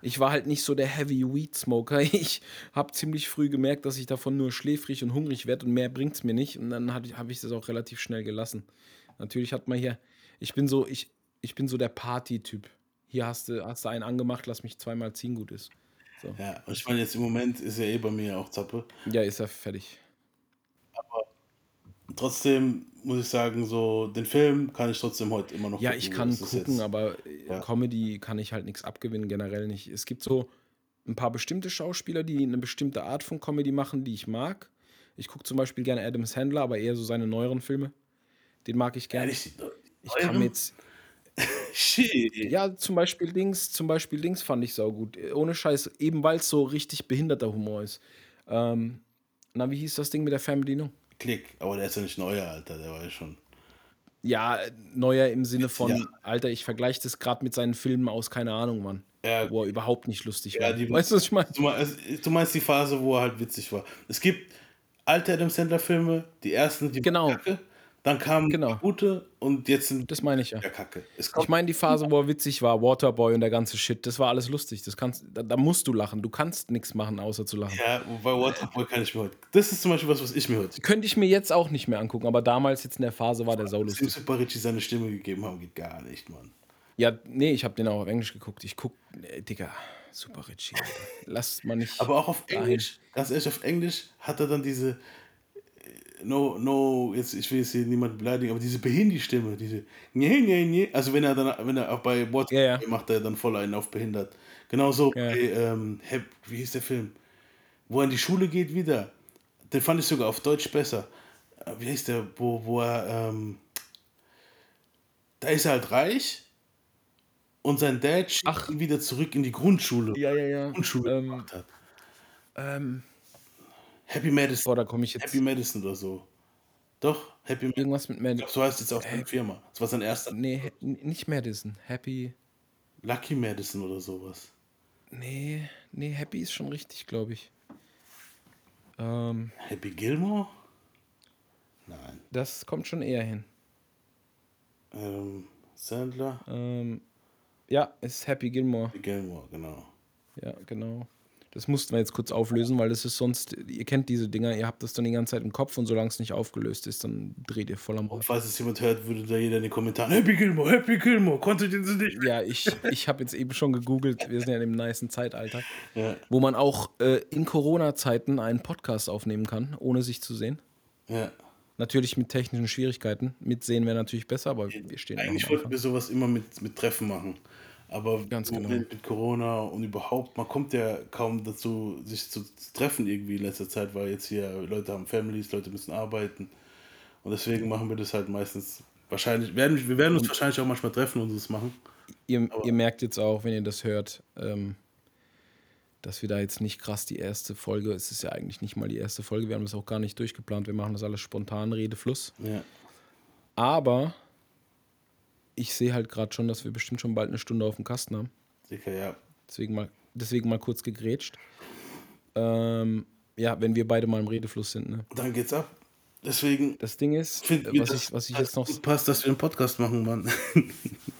S2: Ich war halt nicht so der Heavy Weed Smoker. Ich habe ziemlich früh gemerkt, dass ich davon nur schläfrig und hungrig werde und mehr bringt es mir nicht. Und dann habe ich das auch relativ schnell gelassen. Natürlich hat man hier, ich bin so, ich, ich bin so der Party-Typ. Hier hast du, hast du einen angemacht, lass mich zweimal ziehen, gut ist.
S1: So. Ja, und ich meine, jetzt im Moment ist er eh bei mir auch Zappe.
S2: Ja, ist er fertig.
S1: Aber trotzdem muss ich sagen, so den Film kann ich trotzdem heute immer noch
S2: Ja, ich kann gucken, aber ja. Comedy kann ich halt nichts abgewinnen, generell nicht. Es gibt so ein paar bestimmte Schauspieler, die eine bestimmte Art von Comedy machen, die ich mag. Ich gucke zum Beispiel gerne Adam Sandler, aber eher so seine neueren Filme. Den mag ich gerne. Ja, ich, kann jetzt. Shit. Ja, zum Beispiel Dings, zum Beispiel Dings fand ich saugut. Ohne Scheiß, eben weil es so richtig behinderter Humor ist. Ähm, na, wie hieß das Ding mit der Fernbedienung?
S1: Klick, aber der ist ja nicht neuer, Alter, der war ja schon.
S2: Ja, neuer im Sinne von, ja. Alter, ich vergleiche das gerade mit seinen Filmen aus, keine Ahnung, Mann. Ja. Wo er überhaupt nicht lustig ja, war. Die, weißt du, was ich meine?
S1: Du meinst die Phase, wo er halt witzig war. Es gibt alte Adam Sandler-Filme, die ersten, die
S2: genau. Kacke,
S1: dann kam genau. gute und jetzt sind
S2: Das meine ich ja. Kacke. Ich meine die Phase, wo er witzig war, Waterboy und der ganze Shit, das war alles lustig. Das kannst, da, da musst du lachen. Du kannst nichts machen, außer zu lachen.
S1: Ja, bei Waterboy kann ich mir heute. Das ist zum Beispiel was, was ich mir heute.
S2: Könnte ich mir jetzt auch nicht mehr angucken, aber damals jetzt in der Phase war der saulustig.
S1: Super Richie seine Stimme gegeben haben, geht gar nicht, Mann.
S2: Ja, nee, ich habe den auch auf Englisch geguckt. Ich guck, nee, Digga, Super Richie. Lass mal nicht.
S1: Aber auch auf Englisch, ganz ehrlich, auf Englisch hat er dann diese no, no, jetzt, ich will jetzt hier niemanden beleidigen, aber diese Behindi-Stimme, diese nye, nye, nye, also wenn er dann, wenn er auch bei Wort ja, ja. macht er dann voll einen auf behindert. Genauso ja. bei, ähm, wie hieß der Film? Wo er in die Schule geht wieder. Den fand ich sogar auf Deutsch besser. Äh, wie heißt der, wo, wo er, ähm, da ist er halt reich und sein Dad schickt ihn wieder zurück in die Grundschule.
S2: Ja, ja, ja.
S1: Grundschule ähm, gemacht hat. Ähm, Happy Madison.
S2: Boah, da komme ich jetzt.
S1: Happy Madison oder so. Doch, Happy
S2: Madison. Irgendwas mit Madison.
S1: So heißt jetzt auch seine Firma. Das war sein erster.
S2: Nee, nicht Madison. Happy.
S1: Lucky Madison oder sowas.
S2: Nee, nee, Happy ist schon richtig, glaube ich. Ähm,
S1: Happy Gilmore? Nein.
S2: Das kommt schon eher hin.
S1: Ähm, Sandler?
S2: Ähm, ja, ist Happy Gilmore.
S1: Happy Gilmore, genau.
S2: Ja, genau. Das mussten wir jetzt kurz auflösen, weil das ist sonst, ihr kennt diese Dinger, ihr habt das dann die ganze Zeit im Kopf und solange es nicht aufgelöst ist, dann dreht ihr voll am
S1: Rad. Falls es jemand hört, würde da jeder in den Kommentaren Happy Gilmore, Happy Gilmore, konntet ihr das nicht?
S2: Ja, ich, ich habe jetzt eben schon gegoogelt, wir sind ja in einem niceen Zeitalter, ja. wo man auch äh, in Corona-Zeiten einen Podcast aufnehmen kann, ohne sich zu sehen.
S1: Ja.
S2: Natürlich mit technischen Schwierigkeiten. Mitsehen wäre natürlich besser, aber wir stehen
S1: Eigentlich wollten wir sowas immer mit, mit Treffen machen. Aber
S2: Ganz genau.
S1: mit Corona und überhaupt, man kommt ja kaum dazu, sich zu treffen irgendwie in letzter Zeit, weil jetzt hier Leute haben Families, Leute müssen arbeiten. Und deswegen machen wir das halt meistens. Wahrscheinlich, werden, wir werden uns wahrscheinlich auch manchmal treffen und das machen.
S2: Ihr, ihr, merkt jetzt auch, wenn ihr das hört, ähm, dass wir da jetzt nicht krass die erste Folge, es ist ja eigentlich nicht mal die erste Folge, wir haben das auch gar nicht durchgeplant, wir machen das alles spontan, Redefluss.
S1: Ja.
S2: Aber ich sehe halt gerade schon, dass wir bestimmt schon bald eine Stunde auf dem Kasten haben.
S1: Sicher, ja.
S2: Deswegen mal, deswegen mal kurz gegrätscht. Ähm, ja, wenn wir beide mal im Redefluss sind. Ne?
S1: Dann geht's ab. Deswegen.
S2: Das Ding ist, was, ich, was ich jetzt noch.
S1: Passt, dass wir einen Podcast machen, Mann.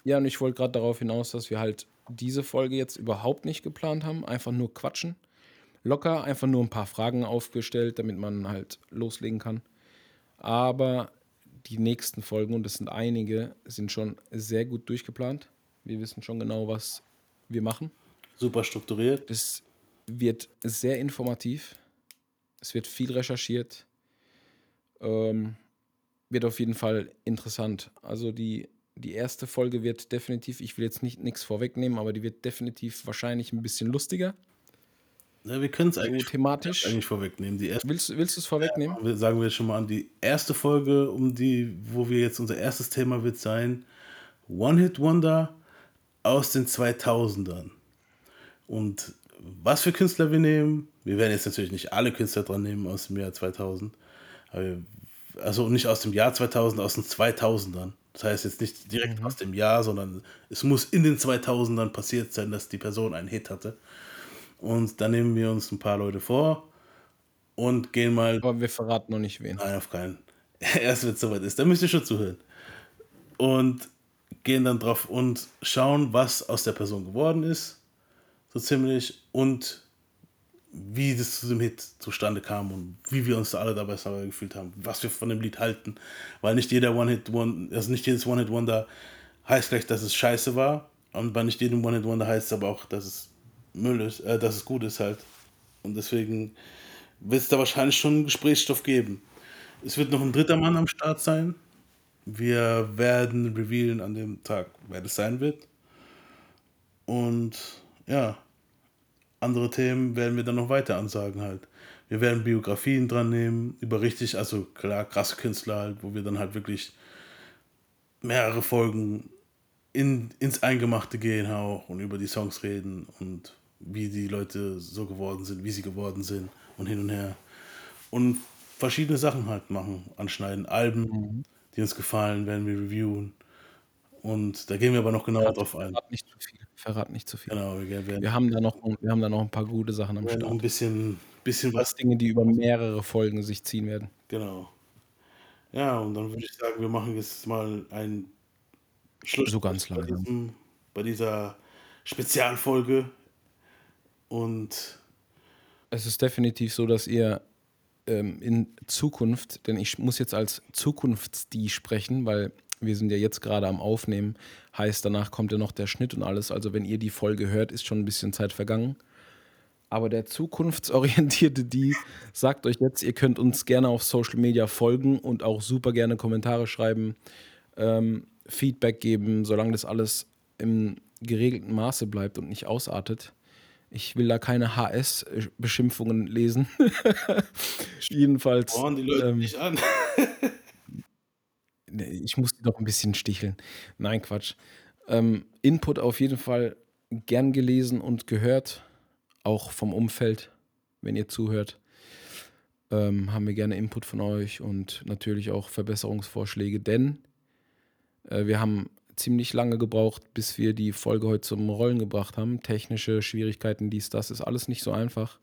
S2: ja, und ich wollte gerade darauf hinaus, dass wir halt diese Folge jetzt überhaupt nicht geplant haben. Einfach nur quatschen. Locker, einfach nur ein paar Fragen aufgestellt, damit man halt loslegen kann. Aber die nächsten Folgen, und das sind einige, sind schon sehr gut durchgeplant. Wir wissen schon genau, was wir machen.
S1: Super strukturiert.
S2: Es wird sehr informativ. Es wird viel recherchiert. Ähm, wird auf jeden Fall interessant. Also die, die erste Folge wird definitiv, ich will jetzt nicht nichts vorwegnehmen, aber die wird definitiv wahrscheinlich ein bisschen lustiger.
S1: Ja, wir können es eigentlich,
S2: thematisch.
S1: eigentlich vorwegnehmen. Die erste,
S2: willst willst du es vorwegnehmen?
S1: Ja, sagen wir schon mal an. Die erste Folge, um die, wo wir jetzt unser erstes Thema wird sein, One-Hit-Wonder aus den 2000ern. Und was für Künstler wir nehmen, wir werden jetzt natürlich nicht alle Künstler dran nehmen aus dem Jahr 2000, aber also nicht aus dem Jahr 2000, aus den 2000ern. Das heißt jetzt nicht direkt mhm. aus dem Jahr, sondern es muss in den 2000ern passiert sein, dass die Person einen Hit hatte. Und dann nehmen wir uns ein paar Leute vor und gehen mal.
S2: Aber wir verraten noch nicht wen.
S1: Nein, auf keinen. Erst wenn es soweit ist. Da müsst ihr schon zuhören. Und gehen dann drauf und schauen, was aus der Person geworden ist. So ziemlich. Und wie das zu dem Hit zustande kam und wie wir uns da alle dabei gefühlt haben, was wir von dem Lied halten. Weil nicht jeder One-Hit-Wonder, also nicht jedes One-Hit-Wonder heißt gleich, dass es scheiße war. Und bei nicht jedem One-Hit-Wonder heißt es aber auch, dass es Müll ist, äh, dass es gut ist halt. Und deswegen wird es da wahrscheinlich schon Gesprächsstoff geben. Es wird noch ein dritter Mann am Start sein. Wir werden revealen an dem Tag, wer das sein wird. Und ja, andere Themen werden wir dann noch weiter ansagen halt. Wir werden Biografien dran nehmen, über richtig, also klar, krasse Künstler halt, wo wir dann halt wirklich mehrere Folgen in, ins Eingemachte gehen auch und über die Songs reden und wie die Leute so geworden sind, wie sie geworden sind und hin und her. Und verschiedene Sachen halt machen, anschneiden. Alben, mhm. die uns gefallen, werden wir reviewen. Und da gehen wir aber noch genauer Verrat, drauf ein.
S2: Verrat nicht zu viel. Verrat nicht zu viel.
S1: Genau,
S2: wir, werden, wir, haben da noch, wir haben da noch ein paar gute Sachen am Start.
S1: Ein bisschen, bisschen was.
S2: Dinge, die über mehrere Folgen sich ziehen werden.
S1: Genau. Ja, und dann würde ich sagen, wir machen jetzt mal einen
S2: Schluss so ganz
S1: bei, diesem, bei dieser Spezialfolge und
S2: es ist definitiv so, dass ihr ähm, in Zukunft, denn ich muss jetzt als Zukunftsdi sprechen, weil wir sind ja jetzt gerade am Aufnehmen, heißt danach kommt ja noch der Schnitt und alles. Also wenn ihr die Folge hört, ist schon ein bisschen Zeit vergangen. Aber der zukunftsorientierte Die sagt euch jetzt, ihr könnt uns gerne auf Social Media folgen und auch super gerne Kommentare schreiben, ähm, Feedback geben, solange das alles im geregelten Maße bleibt und nicht ausartet. Ich will da keine HS-Beschimpfungen lesen. Jedenfalls.
S1: Bohren die Leute ähm, nicht an.
S2: ich muss die doch ein bisschen sticheln. Nein, Quatsch. Ähm, Input auf jeden Fall gern gelesen und gehört, auch vom Umfeld, wenn ihr zuhört. Ähm, haben wir gerne Input von euch und natürlich auch Verbesserungsvorschläge, denn äh, wir haben ziemlich lange gebraucht, bis wir die Folge heute zum Rollen gebracht haben. Technische Schwierigkeiten, dies, das, ist alles nicht so einfach.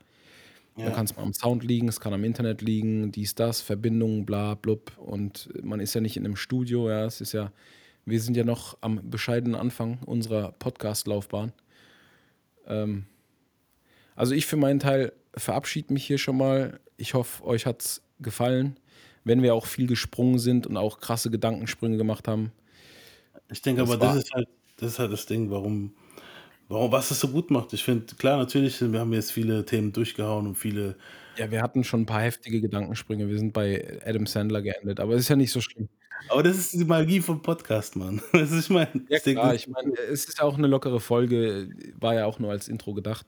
S2: Ja. Da kann es mal am Sound liegen, es kann am Internet liegen, dies, das, Verbindungen, bla, blub. Und man ist ja nicht in einem Studio, ja, es ist ja, wir sind ja noch am bescheidenen Anfang unserer Podcast-Laufbahn. Ähm, also ich für meinen Teil verabschiede mich hier schon mal. Ich hoffe, euch hat es gefallen. Wenn wir auch viel gesprungen sind und auch krasse Gedankensprünge gemacht haben,
S1: ich denke das aber, das ist, halt, das ist halt das Ding, warum, warum was es so gut macht. Ich finde, klar, natürlich, wir haben jetzt viele Themen durchgehauen und viele.
S2: Ja, wir hatten schon ein paar heftige Gedankensprünge. Wir sind bei Adam Sandler geendet, aber es ist ja nicht so schlimm.
S1: Aber das ist die Magie vom Podcast, Mann. Das ist, ich meine,
S2: ja, klar, ich meine, es ist ja auch eine lockere Folge, war ja auch nur als Intro gedacht.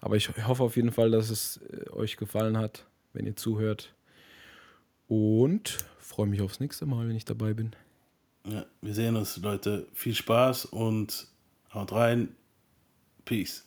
S2: Aber ich hoffe auf jeden Fall, dass es äh, euch gefallen hat, wenn ihr zuhört. Und freue mich aufs nächste Mal, wenn ich dabei bin.
S1: Ja, wir sehen uns, Leute. Viel Spaß und haut rein. Peace.